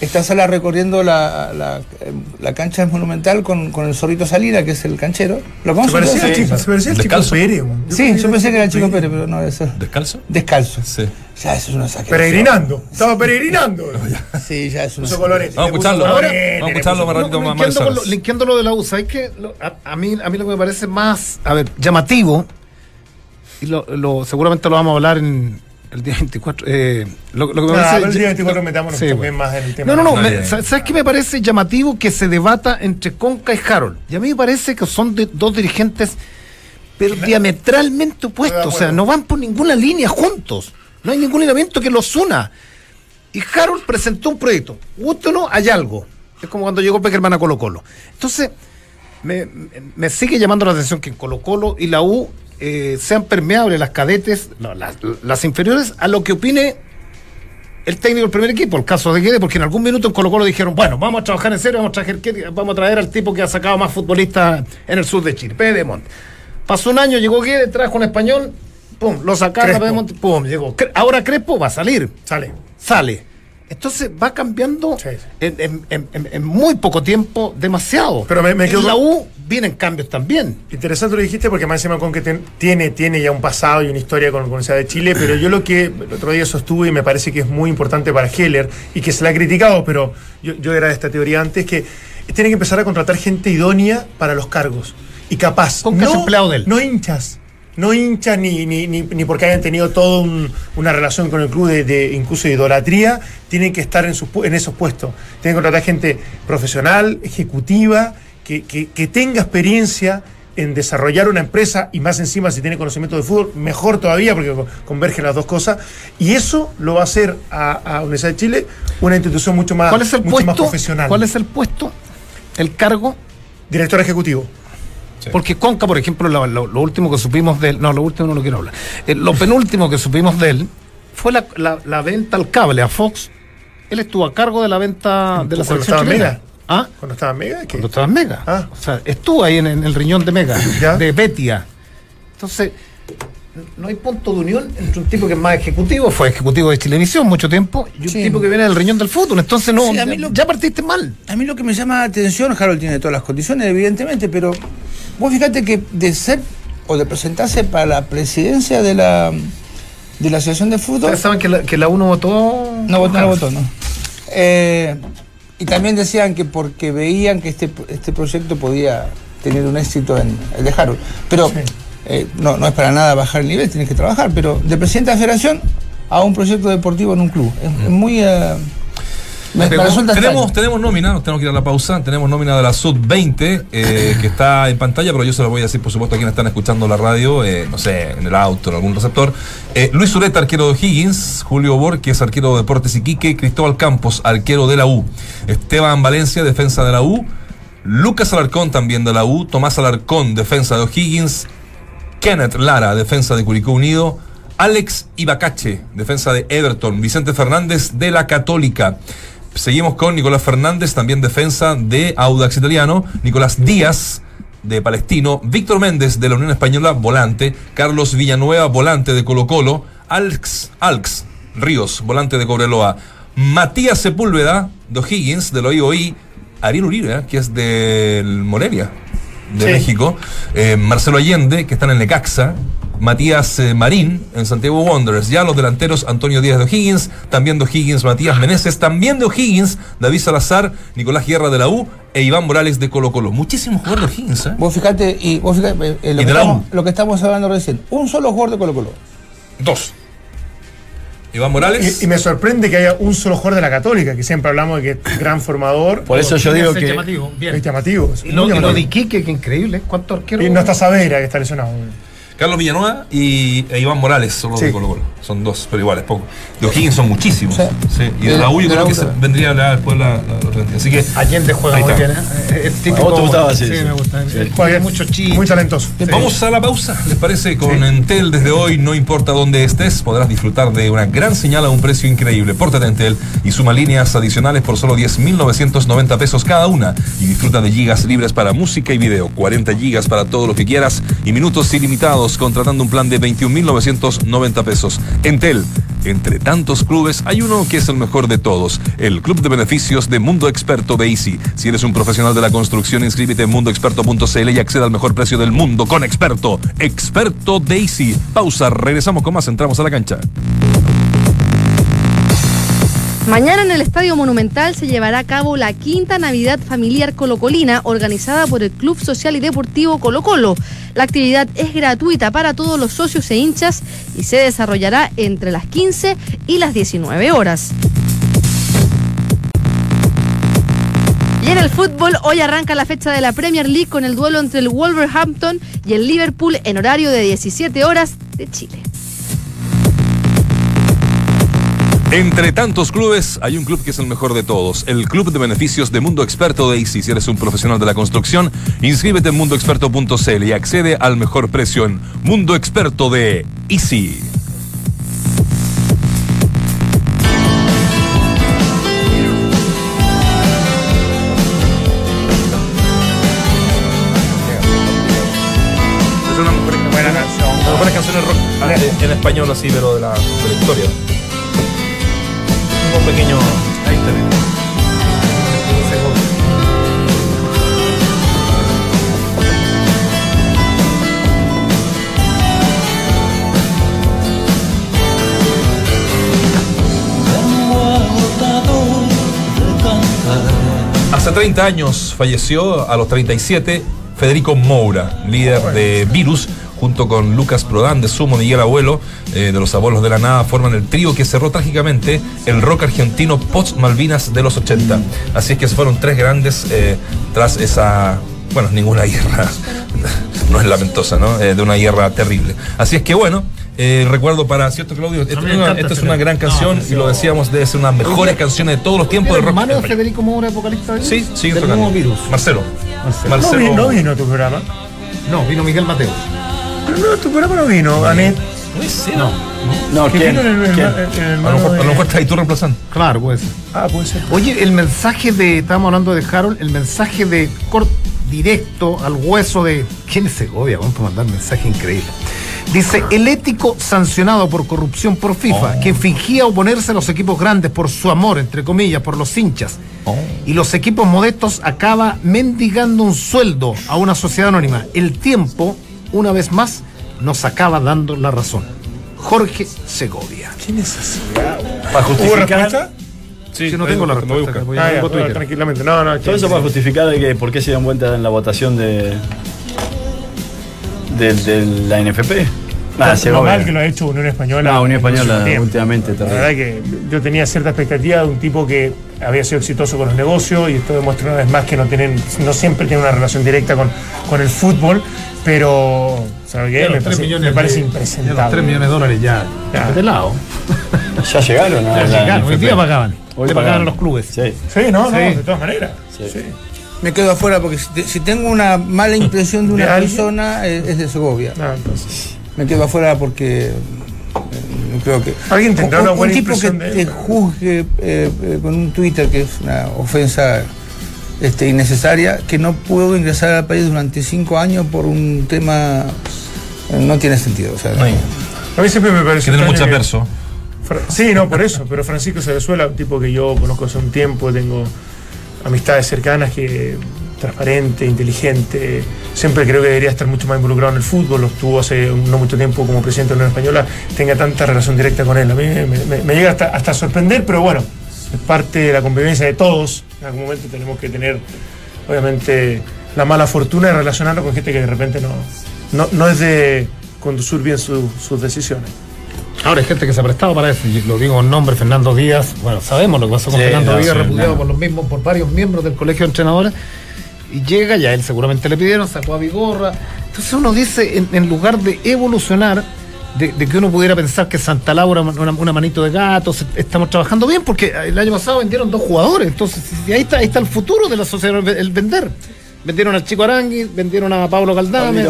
está Sala recorriendo la, la, la cancha monumental con, con el zorrito Salina, que es el canchero. ¿Lo Se parecía, al chico, se parecía al chico Descalzo. Pérez. man. Sí, yo pensé que era el chico Pérez, pero no, eso. ¿Descalzo? Descalzo. Sí. Ya, eso es una saque. Peregrinando. Estaba peregrinando. Sí, ya es una Puso colores. Vamos a escucharlo. colores, Vamos a escucharlo más ratito más linkeando, lo, linkeando lo de la U, ¿sabes qué? Lo- A, a mí, a mí lo que me parece más, a ver, llamativo, y lo, lo- seguramente lo vamos a hablar en el día 24, eh, lo, lo que me No, parece... pero el día 24 metámonos Sí, bueno. más en el tema. No, no, no. Me- ¿Sabes qué me parece llamativo que se debata entre Conca y Harold? Y a mí me parece que son de- dos dirigentes, pero diametralmente opuestos. O sea, no van por ninguna línea juntos. No hay ningún elemento que los una. Y Harold presentó un proyecto. Gusto o no, hay algo. Es como cuando llegó Peckerman a Colo Colo. Entonces, me, me- me sigue llamando la atención que en Colo Colo y la U eh, sean permeables las cadetes, no, las, las inferiores, a lo que opine el técnico del primer equipo, el caso de Guedes, porque en algún minuto en Colo Colo dijeron, bueno, vamos a trabajar en serio, vamos a traer, vamos a traer al tipo que ha sacado más futbolistas en el sur de Chile, Pedemonte. Pasó un año, llegó Guedes, trajo un español, pum, lo sacaron a Crespo. Pedemonte, pum, llegó. Ahora Crespo va a salir, Sale. sale. Entonces va cambiando Sí, sí. En, en- en- en- en muy poco tiempo demasiado. Pero me- me quedo la U vienen cambios también. Interesante lo dijiste porque más encima con que ten- tiene, tiene ya un pasado y una historia con la Universidad de Chile, pero yo lo que el otro día sostuve y me parece que es muy importante para Heller y que se le ha criticado, pero yo, yo era de esta teoría antes, que tiene que empezar a contratar gente idónea para los cargos y capaz. Con él. No hinchas. No hinchas ni, ni, ni, ni porque hayan tenido toda una relación con el club de, de incluso de idolatría, tienen que estar en, sus, en esos puestos. Tienen que contratar gente profesional, ejecutiva, que, que- que tenga experiencia en desarrollar una empresa y más encima si tiene conocimiento de fútbol, mejor todavía porque co- convergen las dos cosas. Y eso lo va a hacer a, a Universidad de Chile una institución mucho más, ¿Cuál es el mucho más profesional. ¿Cuál es el puesto? El cargo. Director ejecutivo. Sí. Porque Conca, por ejemplo, lo, lo- lo último que supimos de él, no, lo último no lo quiero hablar. Eh, lo penúltimo que supimos de él fue la, la- la venta al cable a Fox. Él estuvo a cargo de la venta de la ¿Cuando selección chilena. ¿Ah? Cuando estaba en Mega, ¿qué? Cuando estaba en Mega. Ah. O sea, estuvo ahí en, en el riñón de Mega, Ya. de Betia. Entonces, no hay punto de unión entre un tipo que es más ejecutivo, fue ejecutivo de Televisión mucho tiempo, y un Sí. tipo que viene del riñón del fútbol. Entonces, no, Sí, a mí ya, lo- ya partiste mal. A mí lo que me llama la atención, Harold tiene todas las condiciones, evidentemente, pero vos fíjate que de ser o de presentarse para la presidencia de la de la Asociación de Fútbol. Ustedes saben que la, que la UNO votó. No votó, no votó, no. Eh, y también decían que porque veían que este, este proyecto podía tener un éxito en el de Harold. Pero eh, no, no es para nada bajar el nivel, tienes que trabajar. Pero de presidente de la federación a un proyecto deportivo en un club. Es, es muy. eh, me- resulta tenemos, tenemos nómina, nos tenemos que ir a la pausa. Tenemos nómina de la Sub-20 eh, que está en pantalla, pero yo se lo voy a decir, por supuesto, a quienes están escuchando la radio, eh, no sé, en el auto, en algún receptor. Eh, Luis Ureta, arquero de Higgins. Julio Borges, arquero de Deportes Iquique. Cristóbal Campos, arquero de la U. Esteban Valencia, defensa de la U. Lucas Alarcón, también de la U. Tomás Alarcón, defensa de O'Higgins. Kenneth Lara, defensa de Curicó Unido. Alex Ibacache, defensa de Everton. Vicente Fernández de la Católica. Seguimos con Nicolás Fernández, también defensa de Audax Italiano. Nicolás Díaz de Palestino. Víctor Méndez de la Unión Española, volante. Carlos Villanueva, volante de Colo Colo. Alex, Alex Ríos, volante de Cobreloa. Matías Sepúlveda de O'Higgins, del OIOI. Ariel Uribe, ¿eh? que es del Morelia de Sí. México, eh, Marcelo Allende, que está en el Necaxa, Matías eh, Marín en Santiago Wanderers, ya los delanteros Antonio Díaz de O'Higgins, también de O'Higgins Matías Meneses, también de O'Higgins David Salazar, Nicolás Guerra de la U e Iván Morales de Colo Colo. Muchísimos jugadores de O'Higgins, ¿eh? Vos fijate, y vos fijate, eh, lo, Y que de la estamos, U. lo que estamos hablando recién, un solo jugador de Colo Colo. Dos. Iván Morales. Y, y me sorprende que haya un solo jugador de la Católica, que siempre hablamos de que es gran formador. Por eso yo digo Es que. llamativo, bien. Es llamativo. es Y lo, y lo llamativo. de Iquique, que increíble. ¿Cuántos arqueros? Y no está Savera, que está lesionado. Carlos Villanueva y e Iván Morales son los Sí. de Colo Colo. Son dos, pero igual es poco. De O'Higgins son muchísimos. Sí. Sí. Y de U yo creo que se vendría a hablar después la, la, la otra. Así que Allende juega muy bien. ¿eh? Vos te gustaba, sí, Sí, sí. me gusta. Juega mucho chiste. Muy talentoso. Vamos a la pausa, ¿les parece? Con Entel desde hoy, no importa dónde estés, podrás disfrutar de una gran señal a un precio increíble. Pórtate Entel y suma líneas adicionales por solo 10.990 pesos cada una. Y disfruta de gigas libres para música y video, 40 gigas para todo lo que quieras y minutos ilimitados contratando un plan de 21.990 pesos. Entel, entre tantos clubes, hay uno que es el mejor de todos, el Club de Beneficios de Mundo Experto de Easy. Si eres un profesional de la construcción, inscríbete en mundoexperto.cl y acceda al mejor precio del mundo con Experto. Experto de Easy. Pausa, regresamos con más, entramos a la cancha. Mañana en el Estadio Monumental se llevará a cabo la quinta Navidad Familiar Colocolina organizada por el Club Social y Deportivo Colo Colo. La actividad es gratuita para todos los socios e hinchas y se desarrollará entre las 15 y las 19 horas. Y en el fútbol, hoy arranca la fecha de la Premier League con el duelo entre el Wolverhampton y el Liverpool en horario de 17 horas de Chile. Entre tantos clubes, hay un club que es el mejor de todos, el Club de Beneficios de Mundo Experto de Easy. Si eres un profesional de la construcción, inscríbete en mundoexperto.cl y accede al mejor precio en Mundo Experto de Easy. Es una Buena canción. Las mejores canciones rock ah, en, en español así, pero de la, de la historia. Un pequeño. Ahí está bien. Hace 30 años falleció, a los 37, Federico Moura, líder de Virus, junto con Lucas Prodan de Sumo, Miguel Abuelo, eh, de los Abuelos de la Nada, forman el trío que cerró trágicamente el rock argentino post Malvinas de los 80. Así es que fueron tres grandes eh, tras esa, bueno, ninguna guerra, no es lamentosa, ¿no? Eh, de una guerra terrible. Así es que bueno. eh, recuerdo para, ¿cierto Claudio? Esta, es una- encanta esta es una tema. gran canción No, y lo decíamos, debe ser una de las mejores canciones de todos los tiempos del rock. hermano de. Federico Moura, vocalista de Sí, sigue tocando. virus. Marcelo. No, Marcelo. no vino a tu programa. No, vino Miguel Mateo. Pero no, tu programa no vino, Anet. No. No, Que ¿quién? vino en el, ¿Quién? A lo mejor, a de- lo mejor estás ahí tú reemplazando. Claro, puede ser. Ah, puede ser. Oye, el mensaje de, estábamos hablando de Harold, el mensaje de cort directo al hueso de. ¿Quién es Segovia? Vamos a mandar mensaje increíble. Dice, el ético sancionado por corrupción por FIFA, quien fingía oponerse a los equipos grandes por su amor, entre comillas, por los hinchas, y los equipos modestos acaba mendigando un sueldo a una sociedad anónima. El tiempo, una vez más, nos acaba dando la razón. Jorge Segovia. ¿Quién es ese? Para ¿Hubo justificar. respuesta? Sí, Si no tengo la voy a buscar. respuesta, voy a Ah, ya, tranquilamente. No, no. Todo eso para justificar de que por qué se dan vuelta en la votación de. de, de la NFP. Ah, lo Segovia. mal que lo ha hecho Unión Española. No, Unión Española últimamente La verdad que yo tenía cierta expectativa de un tipo que había sido exitoso con los negocios y esto demuestra una vez más que no tienen, no siempre tiene una relación directa con, con el fútbol, pero ¿sabe qué? Me tres parece, millones me parece de- impresentable. los 3 millones de dólares ya. Ya. De lado. Ya llegaron a Ya llegaron. Hoy día pagaban. Hoy Le pagaban los clubes. Sí. Sí, no, no, de todas maneras. Sí. Sí. Me quedo afuera porque si, te- si tengo una mala impresión de una persona eh, es de Segovia. No, entonces. Me quedo afuera porque eh, no creo que. Alguien tendrá un, una un buena tipo que impresión de él, te juzgue eh, eh, con un Twitter que es una ofensa este, innecesaria, que no puedo ingresar al país durante cinco años por un tema. eh, no tiene sentido. O sea, No hay- A mí siempre me parece Que tiene mucha que- perso. Sí, no, por eso. Pero Francisco Cerezuela, un tipo que yo conozco hace un tiempo, tengo amistades cercanas, que transparente, inteligente, siempre creo que debería estar mucho más involucrado en el fútbol, lo estuvo hace no mucho tiempo como presidente de la Unión Española, tenga tanta relación directa con él. A mí me, me- me llega hasta, hasta a sorprender, pero bueno, es parte de la convivencia de todos. En algún momento tenemos que tener, obviamente, la mala fortuna de relacionarnos con gente que de repente no, no, no es de conducir bien su- sus decisiones. Ahora hay gente que se ha prestado para eso, y lo digo en nombre Fernando Díaz. Bueno, sabemos lo que pasó con Sí, Fernando no, Díaz, sí, repudiado no. por los mismos, por varios miembros del colegio de entrenadores. Y llega, ya él seguramente le pidieron, sacó a Vigorra. Entonces uno dice, en, en lugar de evolucionar, de, de que uno pudiera pensar que Santa Laura una, una manito de gato, se- estamos trabajando bien, porque el año pasado vendieron dos jugadores. Entonces, ahí está, ahí está el futuro de la sociedad, el, el vender. Vendieron al Chico Arangui, vendieron a Pablo Galdame.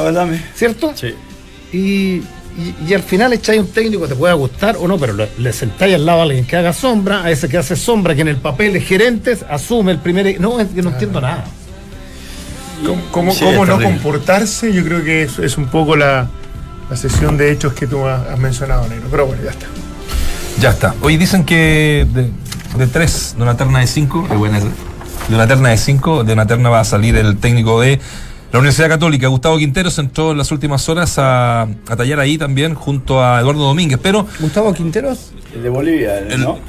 ¿cierto? Sí. Y, y- y al final echáis un técnico que te pueda gustar o no, pero le, le sentáis al lado a alguien que haga sombra, a ese que hace sombra, que en el papel de gerentes asume el primer. No, es que no entiendo nada. ¿Cómo, cómo- Sí, cómo es no terrible. comportarse? Yo creo que es, es un poco la, la sesión de hechos que tú has, mencionado, Negro. Pero bueno, ya está. Ya está. Hoy dicen que de, de tres, de una terna de cinco, qué buena de una terna de cinco, de una terna va a salir el técnico de la Universidad Católica. Gustavo Quinteros entró en las últimas horas a, a tallar ahí también junto a Eduardo Domínguez, pero Gustavo Quinteros. El de Bolivia, ¿no?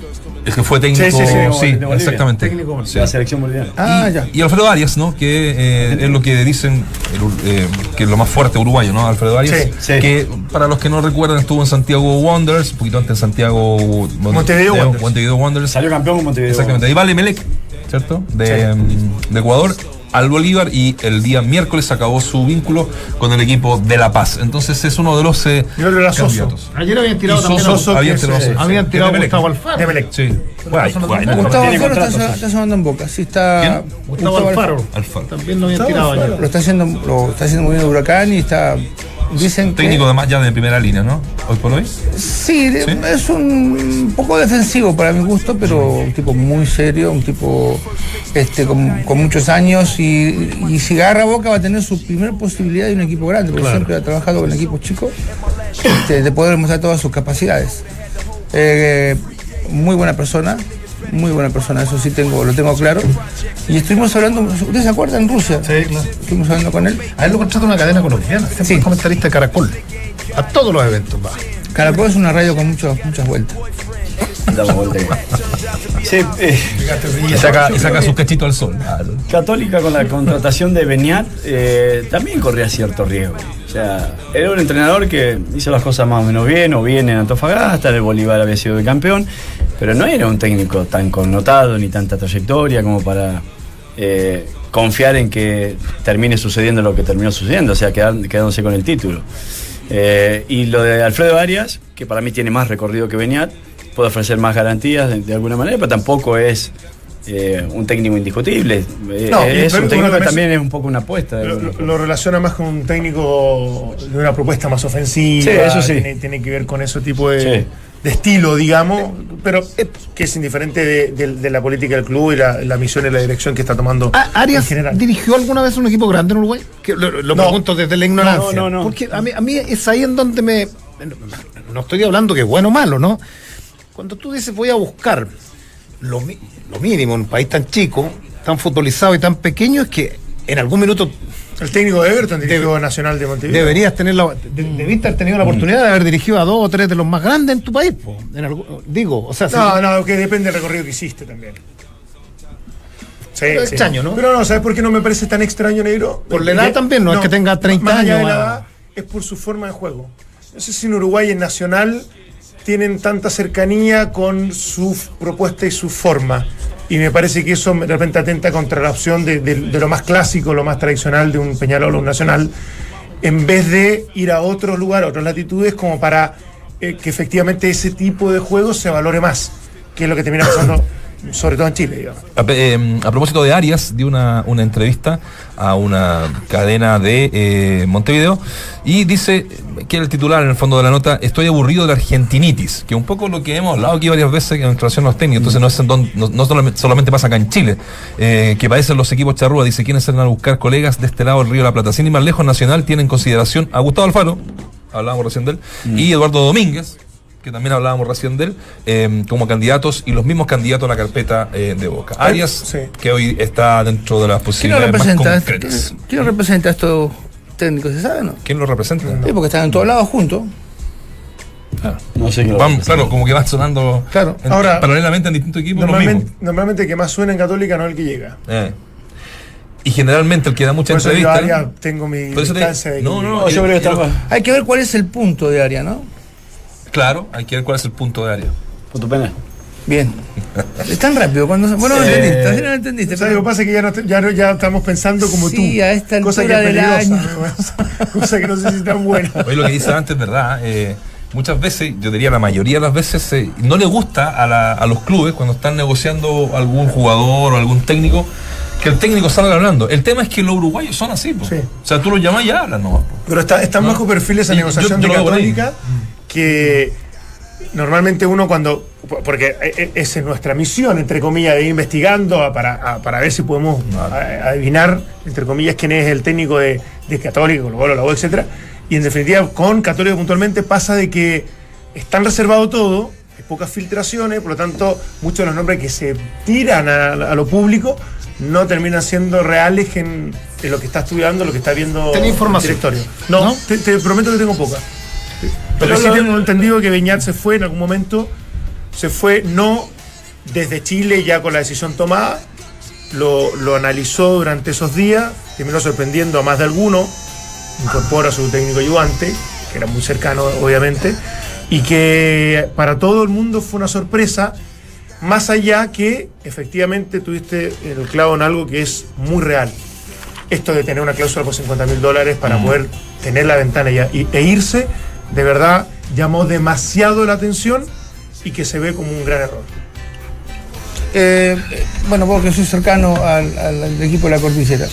es que fue técnico. Sí, sí, sí, de exactamente. Técnico Sí. La selección boliviana. Ah, y, ya. y Alfredo Arias, ¿no? Que eh, es lo que dicen el, eh, que es lo más fuerte uruguayo, ¿no? Alfredo Arias, Sí, sí. que para los que no recuerdan estuvo en Santiago Wanderers, un poquito antes en Santiago Montevideo Wanderers. Montevideo Wanderers. Salió campeón con Montevideo. Exactamente. Ahí va Melec, ¿cierto? De, Sí. mm, de Ecuador al Bolívar y el día miércoles acabó su vínculo con el equipo de La Paz. Entonces es uno de los eh, candidatos. Ayer habían tirado Y también. Soso habían tirado es, habían tirado De. Gustavo Alfaro. De Melec. Sí. Gustavo hay- Alfaro. Gustavo Alfaro está, está sonando en boca. Sí, está. ¿Quién? Gustavo Alfaro. Alfaro. También lo habían Gustavo tirado Alfaro. ayer. Lo está haciendo, lo está haciendo muy bien Huracán y está. Dicen que. Técnico de más ya de primera línea, ¿no? Hoy por hoy. Sí, es un poco defensivo para mi gusto, pero un tipo muy serio, un tipo este, con, con muchos años y, y si agarra boca va a tener su primera posibilidad de un equipo grande, porque siempre ha trabajado con equipos chicos, este, de poder mostrar todas sus capacidades. Eh, muy buena persona, muy buena persona, eso sí tengo, lo tengo claro. Y estuvimos hablando, ¿ustedes se acuerdan en Rusia? Sí, claro. Estuvimos hablando con él. A él lo contrata una cadena colombiana, siempre Sí. es comentarista de Caracol. A todos los eventos va. Caracol es una radio con muchos, muchas vueltas. Damos vuelta ahí. Sí, eh, Y saca, y saca su cachito al sol. Católica con la contratación de Beniat eh, también corría cierto riesgo. Sea, era un entrenador que hizo las cosas más o menos bien, o bien en Antofagasta, el Bolívar había sido de campeón, pero no era un técnico tan connotado ni tanta trayectoria como para eh, confiar en que termine sucediendo lo que terminó sucediendo, o sea, quedándose con el título. Eh, y lo de Alfredo Arias, que para mí tiene más recorrido que Beniat, puede ofrecer más garantías de alguna manera, pero tampoco es eh, un técnico indiscutible. Eh, No, es un técnico que también- es un poco una apuesta. de Lo, lo- relaciona más con un técnico de una propuesta más ofensiva. Sí, eso sí. Tiene, tiene que ver con ese tipo de, Sí. de estilo, digamos, pero eh, que es indiferente de, de- de la política del club y la, la misión y la dirección que está tomando Ah, ¿Arias en general. dirigió alguna vez un equipo grande en Uruguay? Que lo lo No. pregunto desde la ignorancia. No, no, no. Porque a mí, a mí es ahí en donde me. No estoy hablando que es bueno o malo, ¿no? Cuando tú dices voy a buscar lo, lo mínimo en un país tan chico, tan futbolizado y tan pequeño, es que en algún minuto El técnico de Everton dirigió Nacional de Montevideo. Deberías tener la, de- debiste haber tenido la oportunidad de haber dirigido a dos o tres de los más grandes en tu país. po. En algún- digo, o sea, si- No, no, que depende del recorrido que hiciste también. Sí, Pero sí. extraño, ¿no? Pero no, ¿sabes por qué no me parece tan extraño, negro? Por la edad también, no es que tenga 30 más allá años, de la edad, es por su forma de juego. No sé si en Uruguay en Nacional tienen tanta cercanía con su propuesta y su forma. Y me parece que eso de repente atenta contra la opción de lo más clásico, lo más tradicional de un Peñarol o un Nacional, en vez de ir a otros lugares, a otras latitudes, como para eh, que efectivamente ese tipo de juego se valore más, que es lo que termina pasando, sobre todo en Chile, digamos. A, eh, propósito de Arias, dio una, una entrevista a una cadena de eh, Montevideo y dice que el titular en el fondo de la nota, estoy aburrido de la argentinitis, que un poco lo que hemos hablado aquí varias veces en relación a los técnicos, entonces no, es en don- no, no solamente, pasa acá en Chile, eh, que padecen los equipos charrúa, dice, ¿quiénes salen a buscar colegas de este lado del Río de la Plata? Sin ir más lejos, Nacional tiene en consideración a Gustavo Alfaro, hablábamos recién de él, y Eduardo Domínguez, que también hablábamos recién de él, eh, como candidatos y los mismos candidatos a la carpeta eh, de Boca. Arias, sí. que hoy está dentro de las ¿Quién lo posibilidades más representa? concretas. ¿Quién lo representa a estos técnicos? ¿Se sabe no? ¿Quién lo representa? Sí, porque están en todos lados juntos. Ah. No sé qué. Van- claro, como que van sonando Claro, en- ahora- paralelamente en distintos equipos Normalmente, el que más suena en Católica no es el que llega. Eh. Y generalmente el que da mucha Por eso yo entrevista. Arias tengo mi te- distancia de que no, no, No, yo creo que está. Hay que ver cuál es el punto de área, ¿no? Claro, hay que ver cuál es el punto de área. Punto pena. Bien. Es tan rápido cuando. Bueno, no lo Eh, entendiste, así no lo entendiste. Lo que pasa es que ya, no, te- ya, no- ya estamos pensando como Sí, tú. a esta cosa que altura es del peligrosa, ¿no? cosa que no sé si es tan buena. Oye, lo que dice antes es verdad. eh, muchas veces, yo diría la mayoría de las veces, eh, no le gusta a, la- a los clubes cuando están negociando algún jugador o algún técnico que el técnico salga hablando. El tema es que los uruguayos son así. po. Sí. O sea, tú los llamas y hablan nomás. po. Pero está, está en bajo perfil esa Y negociación yo- yo de. Católica que normalmente uno cuando. Porque e- e- esa es nuestra misión, entre comillas, de ir investigando a- para, a- para ver si podemos a- adivinar, entre comillas, quién es el técnico de, de Católica, Colo Colo, la U, etcétera. Y en definitiva, con Católica puntualmente pasa de que es tan reservado todo, hay pocas filtraciones, por lo tanto, muchos de los nombres que se tiran a, a lo público no terminan siendo reales en, en lo que está estudiando, lo que está viendo ¿Tenés información? el directorio. No, ¿No? Te, te prometo que tengo poca. Pero sí tengo entendido que Beñat se fue en algún momento, se fue no desde Chile ya con la decisión tomada, lo, lo analizó durante esos días, terminó sorprendiendo a más de alguno, incorpora a su técnico ayudante, que era muy cercano obviamente, y que para todo el mundo fue una sorpresa, más allá que efectivamente tuviste el clavo en algo que es muy real. Esto de tener una cláusula por 50 mil dólares para poder tener la ventana ya, y- e irse, de verdad llamó demasiado la atención y que se ve como un gran error. Eh, bueno, porque soy cercano al, equipo de la Cordillera.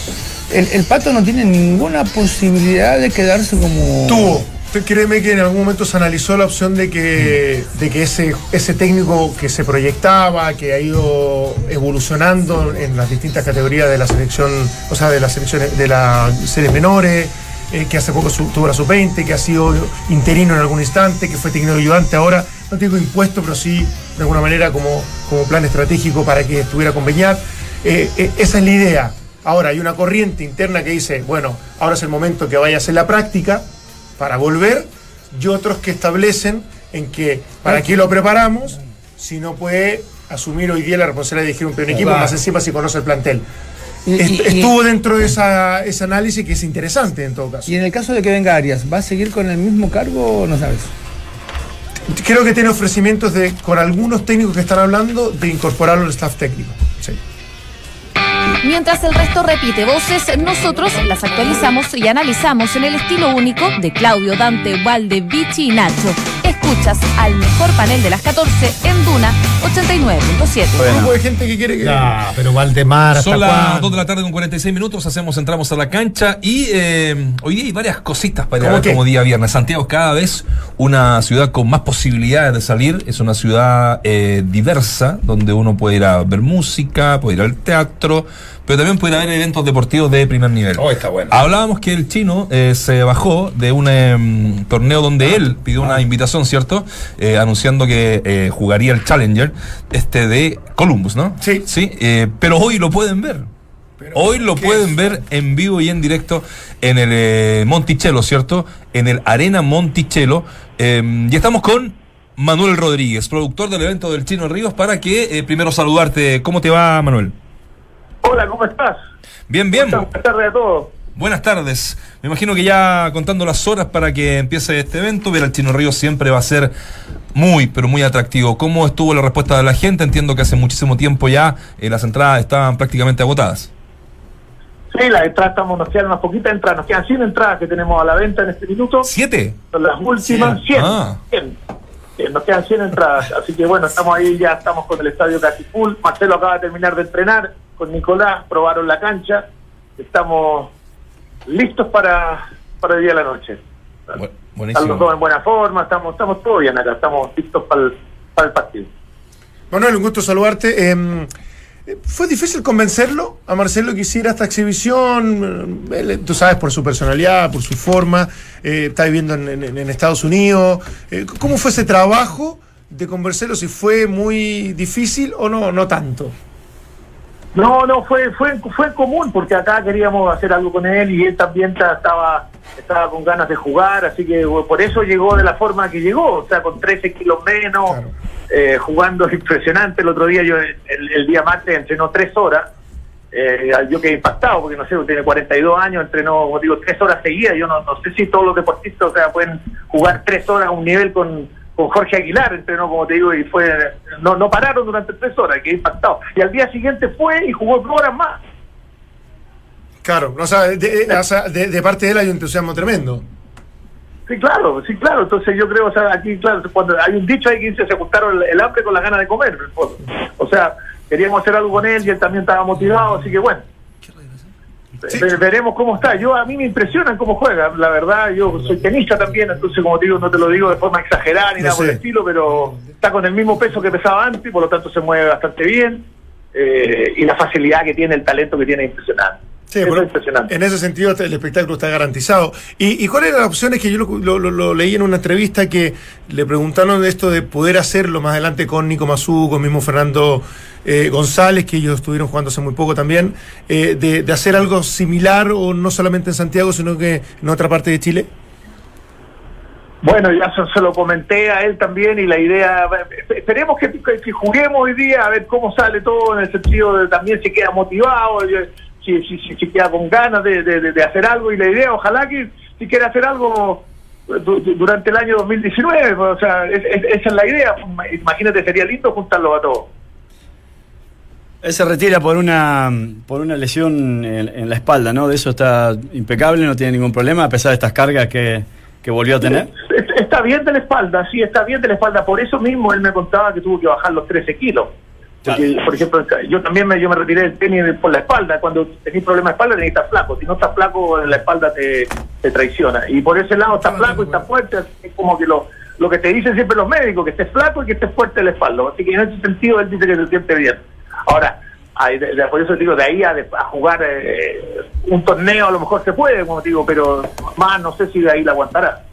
El, el Pato no tiene ninguna posibilidad de quedarse como. Tuvo. Créeme que en algún momento se analizó la opción de que, de que ese, ese técnico que se proyectaba, que ha ido evolucionando en las distintas categorías de la selección, o sea, de las selecciones, de las series menores, eh, que hace poco tuvo la sub-20, que ha sido interino en algún instante, que fue técnico ayudante ahora, no tengo impuesto, pero sí de alguna manera como, como plan estratégico para que estuviera con Beñat. Eh, eh, esa es la idea. Ahora hay una corriente interna que dice, bueno, ahora es el momento que vaya a hacer la práctica para volver y otros que establecen en que para qué lo preparamos si no puede asumir hoy día la responsabilidad de dirigir un primer equipo, más encima si conoce el plantel. Estuvo dentro de esa, ese análisis que es interesante en todo caso. Y en el caso de que venga Arias, ¿va a seguir con el mismo cargo o no sabes? Creo que tiene ofrecimientos de, con algunos técnicos que están hablando de incorporarlo al staff técnico. Sí. Mientras el resto repite voces, nosotros las actualizamos y analizamos en el estilo único de Claudio, Dante, Valde, Vichy y Nacho. Escuchas al mejor panel de las 14 en Duna 89.7. Un grupo de gente que quiere que. Ya, pero Valdemar, ¿hasta Son las cuándo? 2 de la tarde con 46 minutos, hacemos, entramos a la cancha y eh, hoy día hay varias cositas para ir a ¿Cómo ver como día viernes. Santiago es cada vez una ciudad con más posibilidades de salir, es una ciudad eh, diversa, donde uno puede ir a ver música, puede ir al teatro, pero también puede ver eventos deportivos de primer nivel. Oh, está bueno. Hablábamos que el chino eh, se bajó de un em, torneo donde él pidió una invitación, ¿cierto? Eh, anunciando que eh, jugaría el Challenger este de Columbus, ¿no? Sí. Sí, pero hoy lo pueden ver. Hoy lo pueden ver en vivo y en directo en el eh, Monticello, ¿cierto? En el Arena Monticello. Eh, y estamos con Manuel Rodríguez, productor del evento del Chino Ríos, para que eh, primero saludarte. ¿Cómo te va, Manuel? Hola, ¿cómo estás? Bien, bien. Buenas tardes a todos. Buenas tardes. Me imagino que ya contando las horas para que empiece este evento, ver al Chino Ríos siempre va a ser muy, pero muy atractivo. ¿Cómo estuvo la respuesta de la gente? Entiendo que hace muchísimo tiempo ya eh, las entradas estaban prácticamente agotadas. Sí, las entradas estamos, nos quedan unas poquitas entradas, nos quedan 100 entradas que tenemos a la venta en este minuto. ¿Siete? Son las últimas 100. Ah. 100. Eh, Nos quedan 100 entradas, así que bueno, estamos ahí, ya estamos con el estadio casi full. Marcelo acaba de terminar de entrenar con Nicolás, probaron la cancha. Estamos listos para, para el día de la noche. Bu- Están buenísimo. los dos en buena forma, estamos, estamos todos bien acá, estamos listos para el, para el partido. Manuel, un gusto saludarte. Eh, ¿Fue difícil convencerlo a Marcelo que hiciera esta exhibición? Eh, Él, tú sabes, por su personalidad, por su forma, eh, está viviendo en, en- en Estados Unidos. Eh, ¿Cómo fue ese trabajo de convencerlo? ¿Si fue muy difícil o no, no tanto? No, no, fue, fue, fue común porque acá queríamos hacer algo con él y él también ta- estaba, estaba con ganas de jugar, así que por eso llegó de la forma que llegó, o sea, con 13 kilos menos, Claro. eh, jugando impresionante. El otro día, yo el, el día martes entrenó tres horas, eh, yo quedé impactado porque no sé, tiene 42 años, entrenó, como digo, tres horas seguidas. Yo no, no sé si todos los deportistas, o sea, pueden jugar tres horas a un nivel con, con Jorge Aguilar, entrenó, como te digo, y fue, no, no pararon durante tres horas, quedé impactado. Y al día siguiente fue y jugó dos horas más. Claro, o sea, de, parte de él hay un entusiasmo tremendo. Sí, claro, sí, claro. Entonces yo creo, o sea, aquí, claro, cuando hay un dicho ahí que dice, se juntaron el, el hambre con las ganas de comer. O sea, queríamos hacer algo con él y él también estaba motivado, así que bueno. Ve- Veremos cómo está. Yo a mí me impresionan cómo juega. La verdad, yo soy tenista también, entonces como te digo, no te lo digo de forma exagerada ni nada por el estilo, pero está con el mismo peso que pesaba antes, por lo tanto se mueve bastante bien eh, y la facilidad que tiene, el talento que tiene es impresionante. Sí, pero impresionante. en ese sentido el espectáculo está garantizado. ¿Y, y cuáles eran las opciones que yo lo, lo- lo- lo leí en una entrevista que le preguntaron de esto de poder hacerlo más adelante con Nico Mazú, con mismo Fernando eh, González, que ellos estuvieron jugando hace muy poco también, eh, de, de hacer algo similar o no solamente en Santiago, sino que en otra parte de Chile? Bueno, ya se, se lo comenté a él también y la idea, esperemos que, que juguemos hoy día a ver cómo sale todo en el sentido de también si queda motivado, si, si, si, si queda con ganas de, de- hacer algo y la idea, ojalá que si quiere hacer algo du- du- durante el año 2019, pues, o sea, es- es- esa es la idea, imagínate, sería lindo juntarlos a todos. Él se retira por una por una lesión en, en la espalda, ¿no? De eso está impecable, no tiene ningún problema, a pesar de estas cargas que, que volvió a tener. Es- Está bien de la espalda, sí, está bien de la espalda. Por eso mismo él me contaba que tuvo que bajar los 13 kilos. Porque, por ejemplo, yo también me, yo me retiré del tenis por la espalda. Cuando tenés problemas de espalda tenés que estar flaco. Si no estás flaco, la espalda te, te traiciona. Y por ese lado está flaco y está fuerte. Es como que lo, lo que te dicen siempre los médicos, que estés flaco y que estés fuerte la espalda. Así que en ese sentido él dice que se siente bien. Ahora, de- de- por eso digo, de ahí a, de- a jugar eh, un torneo a lo mejor se puede, como digo, pero más no sé si de ahí la aguantará.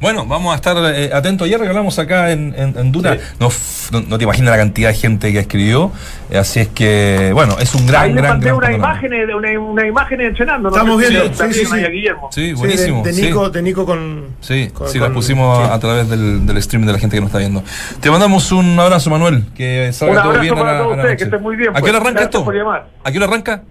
Bueno, vamos a estar eh, atentos. Ayer regalamos acá en, en, en Duna. No, no, no te imaginas la cantidad de gente que escribió. Eh, así es que, bueno, es un gran, ahí le gran, gran una imagen, de- una, una imagen entrenando. ¿no? Estamos viendo, sí, sí, sí. Sí, Sí, de- buenísimo. de, sí. Nico, de Nico con... Sí, con- sí, la con- pusimos sí. a través del, del stream de la gente que nos está viendo. Te mandamos un abrazo, Manuel. Que salga Un todo abrazo bien a para la, todos a la ustedes, noche. que estén muy bien, ¿A qué pues. hora arranca esto? ¿A qué hora arranca?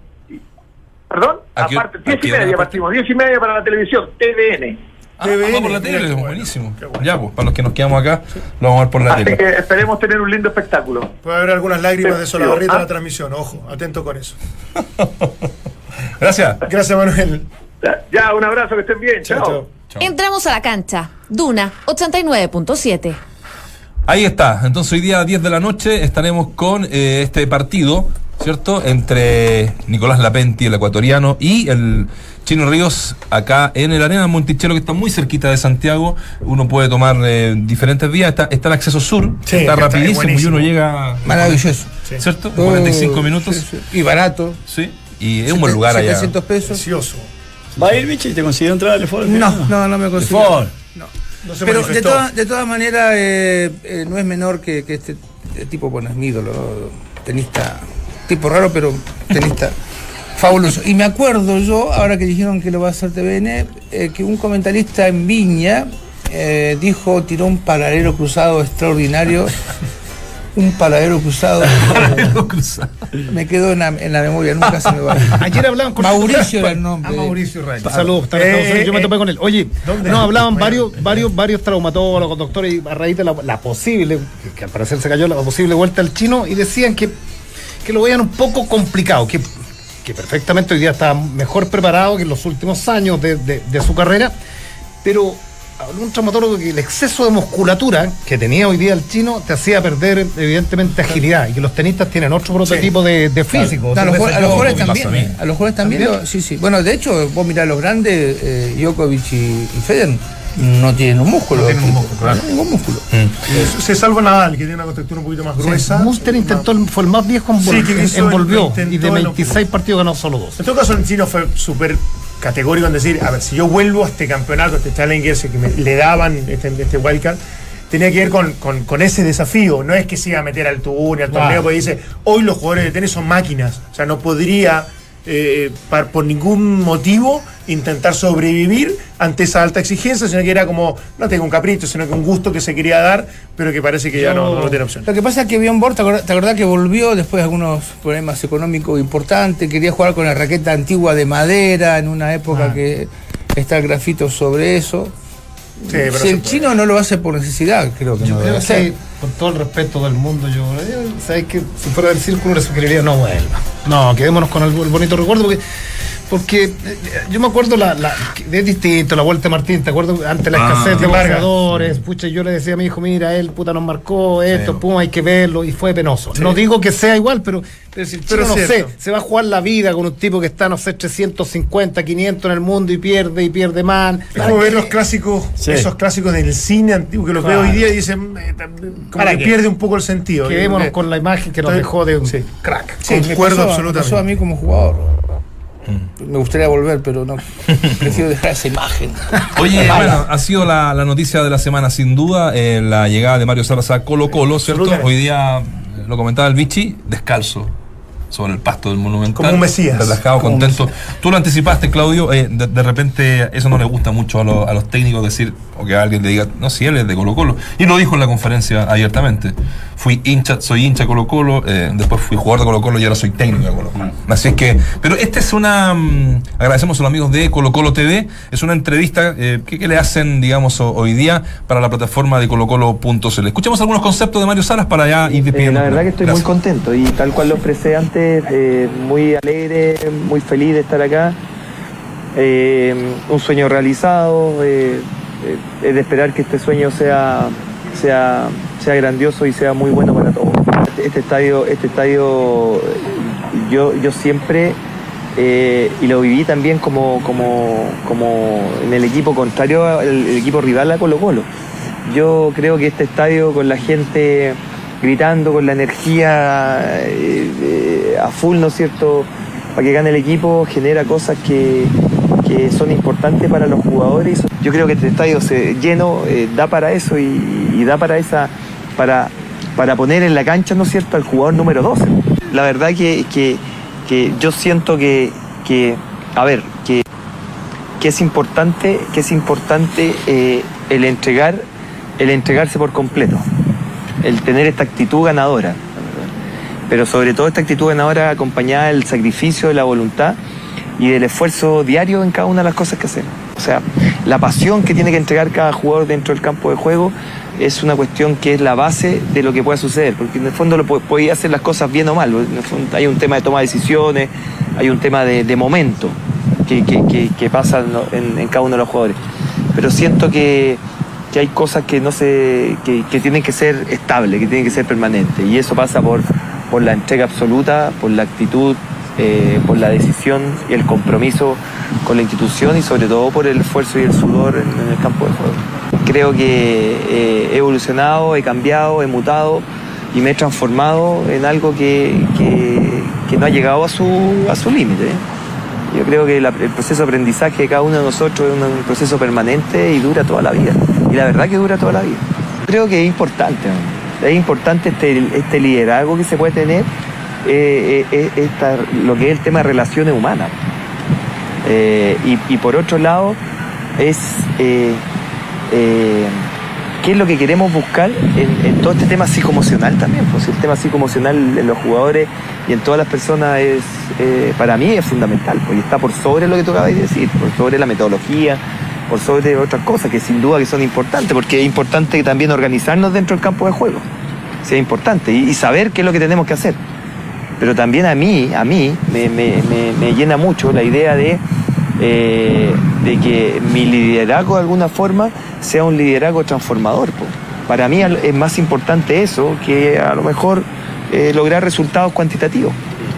¿Perdón? ¿A qué- Aparte, a 10 qué y media partimos? 10 y media para la televisión, TVN. Ah, TVN, vamos por la tele, buenísimo. bueno. Ya, pues, para los que nos quedamos acá, lo vamos a ver por la Así tele. que esperemos tener un lindo espectáculo. Puede haber algunas lágrimas de Solabarrieta en Ah. la transmisión, ojo, atento con eso. Gracias. Gracias, Manuel. Ya, Ya, un abrazo, que estén bien. Chao, Chao. chao. Entramos a la cancha. Duna 89.7. Ahí está. Entonces hoy día a 10 de la noche estaremos con eh, este partido, ¿cierto? Entre Nicolás Lapenti, el ecuatoriano, y el Chino Ríos acá en el Arena Monticello, que está muy cerquita de Santiago. Uno puede tomar eh, diferentes vías. Está, está el acceso sur, Sí, está está rapidísimo y uno llega... Maravilloso. ¿Cierto? 45 Oh, minutos. sí, sí. Y barato. Sí. Y es un buen lugar allá. 700 pesos. Precioso. ¿Va a ir, Michi? ¿Te consiguió entrar al Ford? No, no, no me ¿De consigo. Ford? No se Pero de, todas- de todas maneras, eh, eh, no es menor que, que este, este tipo, bueno, es mi ídolo, ¿no? tenista, tipo raro, pero tenista Fabuloso. Y me acuerdo yo, ahora que dijeron que lo va a hacer TVN, eh, que un comentarista en Viña eh, dijo, tiró un paralelo cruzado extraordinario. Un paradero cruzado. Me quedó en la, en la memoria, nunca se me va. Ayer hablaban con Mauricio era el nombre. Ah, Mauricio Reyes. Saludos, Unidos, yo me topé con él. Oye, no, hablaban varios, varios, varios traumatólogos, doctores, y a raíz de la, la posible, que al parecer se cayó la posible vuelta al chino, y decían que, que lo veían un poco complicado, que, que perfectamente hoy día está mejor preparado que en los últimos años de, de- de su carrera, pero un traumatólogo que el exceso de musculatura que tenía hoy día el chino te hacía perder evidentemente agilidad y que los tenistas tienen otro prototipo de, de físico. No, a los, a los jugadores también. a los jugadores también. ¿También? lo- sí, sí. Bueno, de hecho, vos mirás los grandes, eh, Djokovic y, y Federer, no tienen un músculo. No tienen un músculo, claro. No, ningún músculo. Se- Se salva Nadal, que tiene una contextura un poquito más gruesa. Munster intentó, el- fue el más viejo en Sí, que el- envolvió y de el- 26 partidos ganó solo dos. En todo caso, el chino fue súper categórico en decir, a ver, si yo vuelvo a este campeonato, a este Challenger, ese que me, le daban este, este wildcard, tenía que ver con, con- con ese desafío. No es que se iba a meter al tour, al Claro. torneo, porque dice, hoy los jugadores de tenis son máquinas. O sea, no podría, eh, por ningún motivo, intentar sobrevivir ante esa alta exigencia, sino que era como, no tengo un capricho, sino que un gusto que se quería dar, pero que parece que ya no, no tiene opción. Lo que pasa es que Bjorn Borg, ¿te acordás, te acordás que volvió después de algunos problemas económicos importantes? Quería jugar con la raqueta antigua de madera en una época Ah. que está el grafito sobre eso. Sí, pero si el puede. chino no lo hace por necesidad, creo que Yo no creo debe hacer. con todo el respeto del mundo, yo, yo sabes que si fuera del círculo le sugeriría no vuelva. No, quedémonos con el, el bonito recuerdo porque porque eh, yo me acuerdo la, la es distinto la vuelta de Martín, ¿te acuerdas? Ante la Ah, escasez de Vargas. jugadores, pucha, yo le decía a mi hijo, mira, él puta nos marcó esto, Sí. pum, hay que verlo y fue penoso. Sí. No digo que sea igual, pero, pero si el Pero chino, no sé, se va a jugar la vida con un tipo que está, no sé, 350, 500 en el mundo y pierde y pierde man. Es como ver los clásicos, Sí. esos clásicos del cine antiguo que los Claro. veo hoy día y dicen, eh, como ¿Para que qué? pierde un poco el sentido. Quedémonos Eh, con la imagen que nos dejó de un sí. crack. Sí, me Concuerdo pasó- absolutamente. Me pasó a mí como jugador. Me gustaría volver, pero no. Prefiero dejar esa imagen. Oye, bueno, ha sido la, la noticia de la semana sin duda, eh, la llegada de Mario Salas a Colo Colo, ¿cierto? Hoy día, lo comentaba el Vichy, descalzo sobre el pasto del Monumental. Como un Mesías. Relajado, Como contento. Tú lo anticipaste, Claudio, eh, de, de repente eso no le gusta mucho a, los- a los técnicos decir, o que alguien le diga, no, si él es de Colo Colo. Y lo dijo en la conferencia abiertamente. Fui hincha, soy hincha de Colo Colo, eh, después fui jugador de Colo Colo y ahora soy técnico de Colo Colo. Así es que, pero esta es una, mm, agradecemos a los amigos de Colo Colo TV, es una entrevista eh, que, que le hacen, digamos, ho- hoy día para la plataforma de colocolo.cl. Escuchemos algunos conceptos de Mario Salas para ya ir Eh, despidiendo. la verdad que estoy muy contento y tal cual lo expresé antes, eh, muy alegre, muy feliz de estar acá. Eh, un sueño realizado, eh, es de esperar que este sueño sea, sea, sea grandioso y sea muy bueno para todos. Este estadio, este estadio yo, yo siempre, y lo viví también como, como, como en el equipo contrario, el equipo rival a Colo Colo. Yo creo que este estadio con la gente gritando, con la energía eh, eh, a full, ¿no es cierto? Para que gane el equipo, genera cosas que, que son importantes para los jugadores. Yo creo que este estadio se, lleno eh, da para eso y, da para esa, para, para poner en la cancha, ¿no es cierto?, al jugador número 12. La verdad que, que, que yo siento que, que, a ver, que, que es importante, que es importante el entregar, el entregarse por completo, el tener esta actitud ganadora, pero sobre todo esta actitud ganadora acompañada del sacrificio, de la voluntad y del esfuerzo diario en cada una de las cosas que hacemos. O sea, la pasión que tiene que entregar cada jugador dentro del campo de juego es una cuestión que es la base de lo que pueda suceder, porque en el fondo lo po- podía hacer las cosas bien o mal, hay un tema de toma de decisiones, hay un tema de, momento que pasa en, en cada uno de los jugadores. Pero siento que, que hay cosas que no se, que, que tienen que ser estables, que tienen que ser permanentes, y eso pasa por, por la entrega absoluta, por la actitud, eh, por la decisión y el compromiso con la institución y sobre todo por el esfuerzo y el sudor en, en el campo de juego. Creo que eh, he evolucionado, he cambiado, he mutado y me he transformado en algo que, que- no ha llegado a su, a su límite. Yo creo que el proceso de aprendizaje de cada uno de nosotros es un proceso permanente y dura toda la vida. Y la verdad que dura toda la vida. Creo que es importante, es importante este, este liderazgo que se puede tener eh, eh, eh, lo que es el tema de relaciones humanas. Y, por otro lado, es qué es lo que queremos buscar en, todo este tema psicoemocional también. Pues el tema psicoemocional en los jugadores y en todas las personas es, para mí es fundamental, pues, está por sobre lo que tú acabas de decir, por sobre la metodología, por sobre otras cosas que sin duda que son importantes, porque es importante también organizarnos dentro del campo de juego. Sí, es importante, y, saber qué es lo que tenemos que hacer. Pero también a mí, a mí, me, me- me- llena mucho la idea de, eh, de que mi liderazgo de alguna forma sea un liderazgo transformador. Para mí es más importante eso que a lo mejor eh, lograr resultados cuantitativos.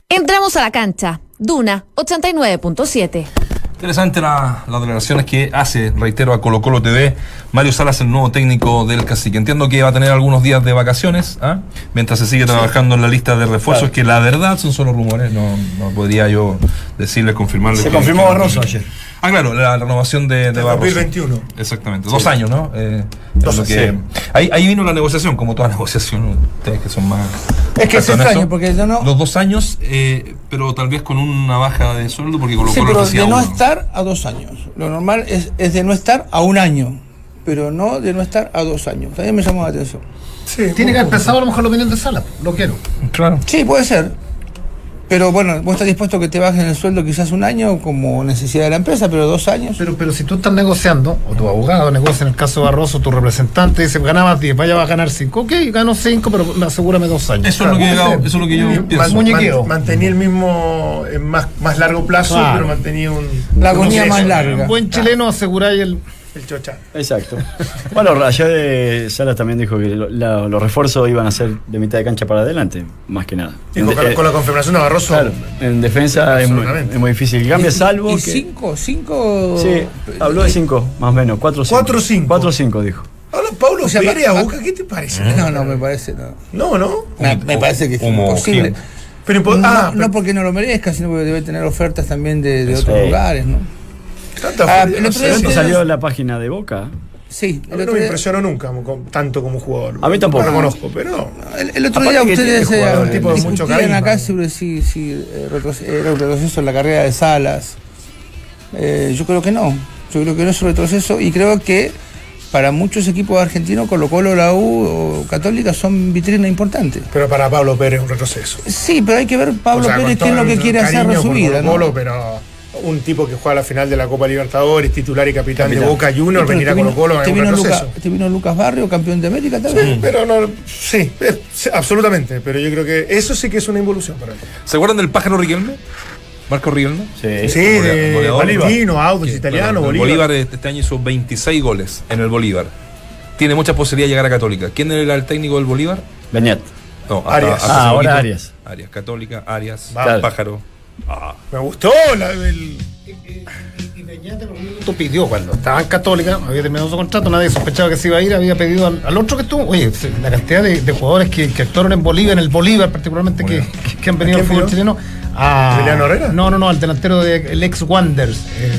Entramos a la cancha. Duna 89.7. Interesante la- las declaraciones que hace, reitero, a Colo Colo TV, Mario Salas, el nuevo técnico del Cacique. Entiendo que va a tener algunos días de vacaciones, ¿ah? mientras se sigue trabajando en la lista de refuerzos, Claro. que la verdad son solo rumores, no, no podría yo decirle, confirmarle. Se que- confirmó Barroso ayer. Ah, claro, la renovación de, de Barroso. 2021. Exactamente, Sí. dos años, ¿no? Eh, Dos años, que- sí. ahí, ahí vino la negociación, como toda negociación, ustedes que son más... Es que es extraño, eso. porque yo no. Los dos años, eh, pero tal vez con una baja de sueldo, porque Colo Sí, pero de no uno. estar a dos años. Lo normal es, es de no estar a un año, pero no de no estar a dos años. También me llamó la atención. Sí, Tiene que haber pensado a lo mejor la opinión de Sala. Lo quiero. Claro. Sí, puede ser. Pero bueno, vos estás dispuesto a que te bajen el sueldo quizás un año como necesidad de la empresa, pero dos años. Pero, pero si tú estás negociando, o tu abogado negocia en el caso de Barroso, tu representante dice, ganabas 10, vaya a ganar 5. Ok, gano 5, pero asegúrame dos años. Eso es lo que yo, eso es lo que yo pienso. muñequeo. man- mantenía el mismo en más, más largo plazo, Claro. pero mantenía un. La un agonía más larga. Buen chileno aseguráis el... El chocha. Exacto. Bueno, ayer eh, Salas también dijo que lo- la- los refuerzos iban a ser de mitad de cancha para adelante, más que nada. Y con, En- con la confirmación de Barroso. claro, en defensa es muy, es muy difícil que cambie, salvo ¿Y que... cinco? ¿Cinco? Sí, habló de cinco, más o menos, cuatro o cinco. Cuatro o cinco. Cuatro o cinco, dijo. Pablo O sea, Pérez a Boca, ¿qué te parece? No, no, me parece, no. No, ¿no? Me, me parece que es como imposible. quién. Pero, No, ah, no porque no lo merezca, sino porque debe tener ofertas también de, otros lugares, ¿no? Ah, el no otro día ustedes- salió en la página de Boca. Sí, a mí no me día, impresionó nunca tanto como jugador. A mí tampoco. Lo reconozco, pero. el, el otro día ustedes eh, jugador, un tipo de mucho discutían carisma. acá sobre si, si eh, retroce- era un retroceso en la carrera de Salas. Eh, yo creo que no. Yo creo que no es un retroceso y creo que para muchos equipos argentinos, Colo Colo, la U o Católica son vitrinas importantes. Pero para Pablo Pérez es un retroceso. Sí, pero hay que ver Pablo O sea, Pérez qué es lo que quiere hacer de su vida. ¿no? Colo-Colo, pero un tipo que juega la final de la Copa Libertadores, titular y capitán, de Capitán. Boca Juniors, venir a Colo Colo te vino. Lucas, te vino Lucas Barrio, campeón de América también. Sí, pero no, sí, eh, sí, absolutamente. Pero yo creo que eso sí que es una involución para mí. ¿Se acuerdan del pájaro Riquelme? Marco Riquelme. Sí. Sí, de goleador. Valentino, Autos, italiano, Bueno, el Bolívar. Bolívar este año hizo 26 goles en el Bolívar. Tiene muchas posibilidades de llegar a Católica. ¿Quién era el técnico del Bolívar? Beñat. No, Arias. hace Ah, ahora. Arias. Arias, Católica, Arias, Claro. Pájaro. Me gustó la, el, Y Beñat en algún minuto pidió cuando estaba en Católica, había terminado su contrato, nadie sospechaba que se iba a ir, había pedido al, al otro que estuvo, oye, la cantidad de, de jugadores que, que actuaron en Bolivia, en el Bolívar particularmente, que, que- que han venido ¿A al fútbol pidió? chileno. A, ¿Emiliano Herrera? No, no, no, al delantero del ex Wanderers. eh,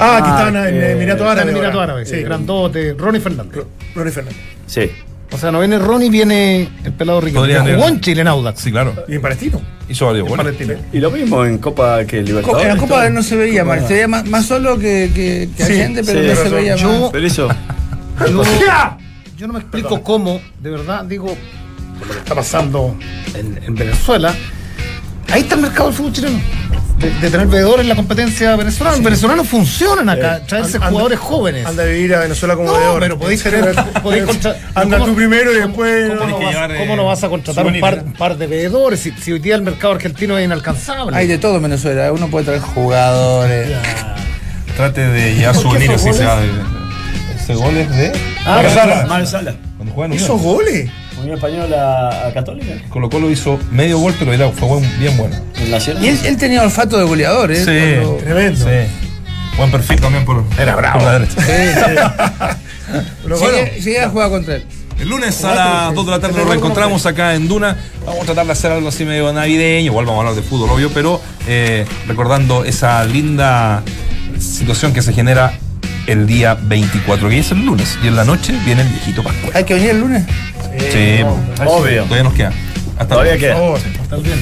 Ah, que Ah, estaban en eh, Árabes. en Emiratos ahora. Árabes, Sí, grandote, Ronnie Fernández. Ronnie Fernández. Sí. O sea, no viene Ronnie, viene el pelado Riquelme. Podrían que Jugó en Chile en Audax. Sí, claro. Y en Palestino. Hizo varios goles. Y lo mismo en Copa que Co- Libertadores. En la Copa no se veía, Copa- más, se veía más, más solo que, que, que Sí, Allende, pero sí, no se razón. veía Yo- más. Pero eso. Yo, yo no me explico cómo, de verdad, digo, por lo que está pasando en, en Venezuela, ahí está el mercado del fútbol chileno. De, de tener veedores en la competencia venezolana. Los venezolanos funcionan acá, traerse Anda- jugadores jóvenes. Anda a vivir a Venezuela como No, veedor. pero podéis tener. podéis Anda ¿cómo- tú primero y después. ¿Cómo, no que vas, llevar, cómo eh, no vas a contratar un par, un par de veedores si, si hoy día el mercado argentino es inalcanzable? Hay de todo en Venezuela. Uno puede traer jugadores. Trate de llevar ¿Por qué souvenirs si sea de. Ese goles de. Ah, Mario Sala. Sala. Mario Sala. Cuando juegan ¿Esos goles? Unión Española a Católica. Colo Colo hizo medio gol, pero era, fue buen- bien bueno. Y él, él tenía olfato de goleador, ¿eh? Cuando- Tremendo. Sí. Buen perfil también por, Era bravo. por la derecha. Pero bueno, Llegué, llegué a jugar contra él. El lunes a las 2 de la tarde nos reencontramos acá en Duna. Vamos a tratar de hacer algo así medio navideño. Igual vamos a hablar de fútbol, obvio, pero eh, recordando esa linda situación que se genera el día 24, que es el lunes. Y en la noche viene el viejito Pascual. Hay que venir el lunes. Sí, Obvio. todavía nos queda. Hasta Todavía queda. por favor. Está bien.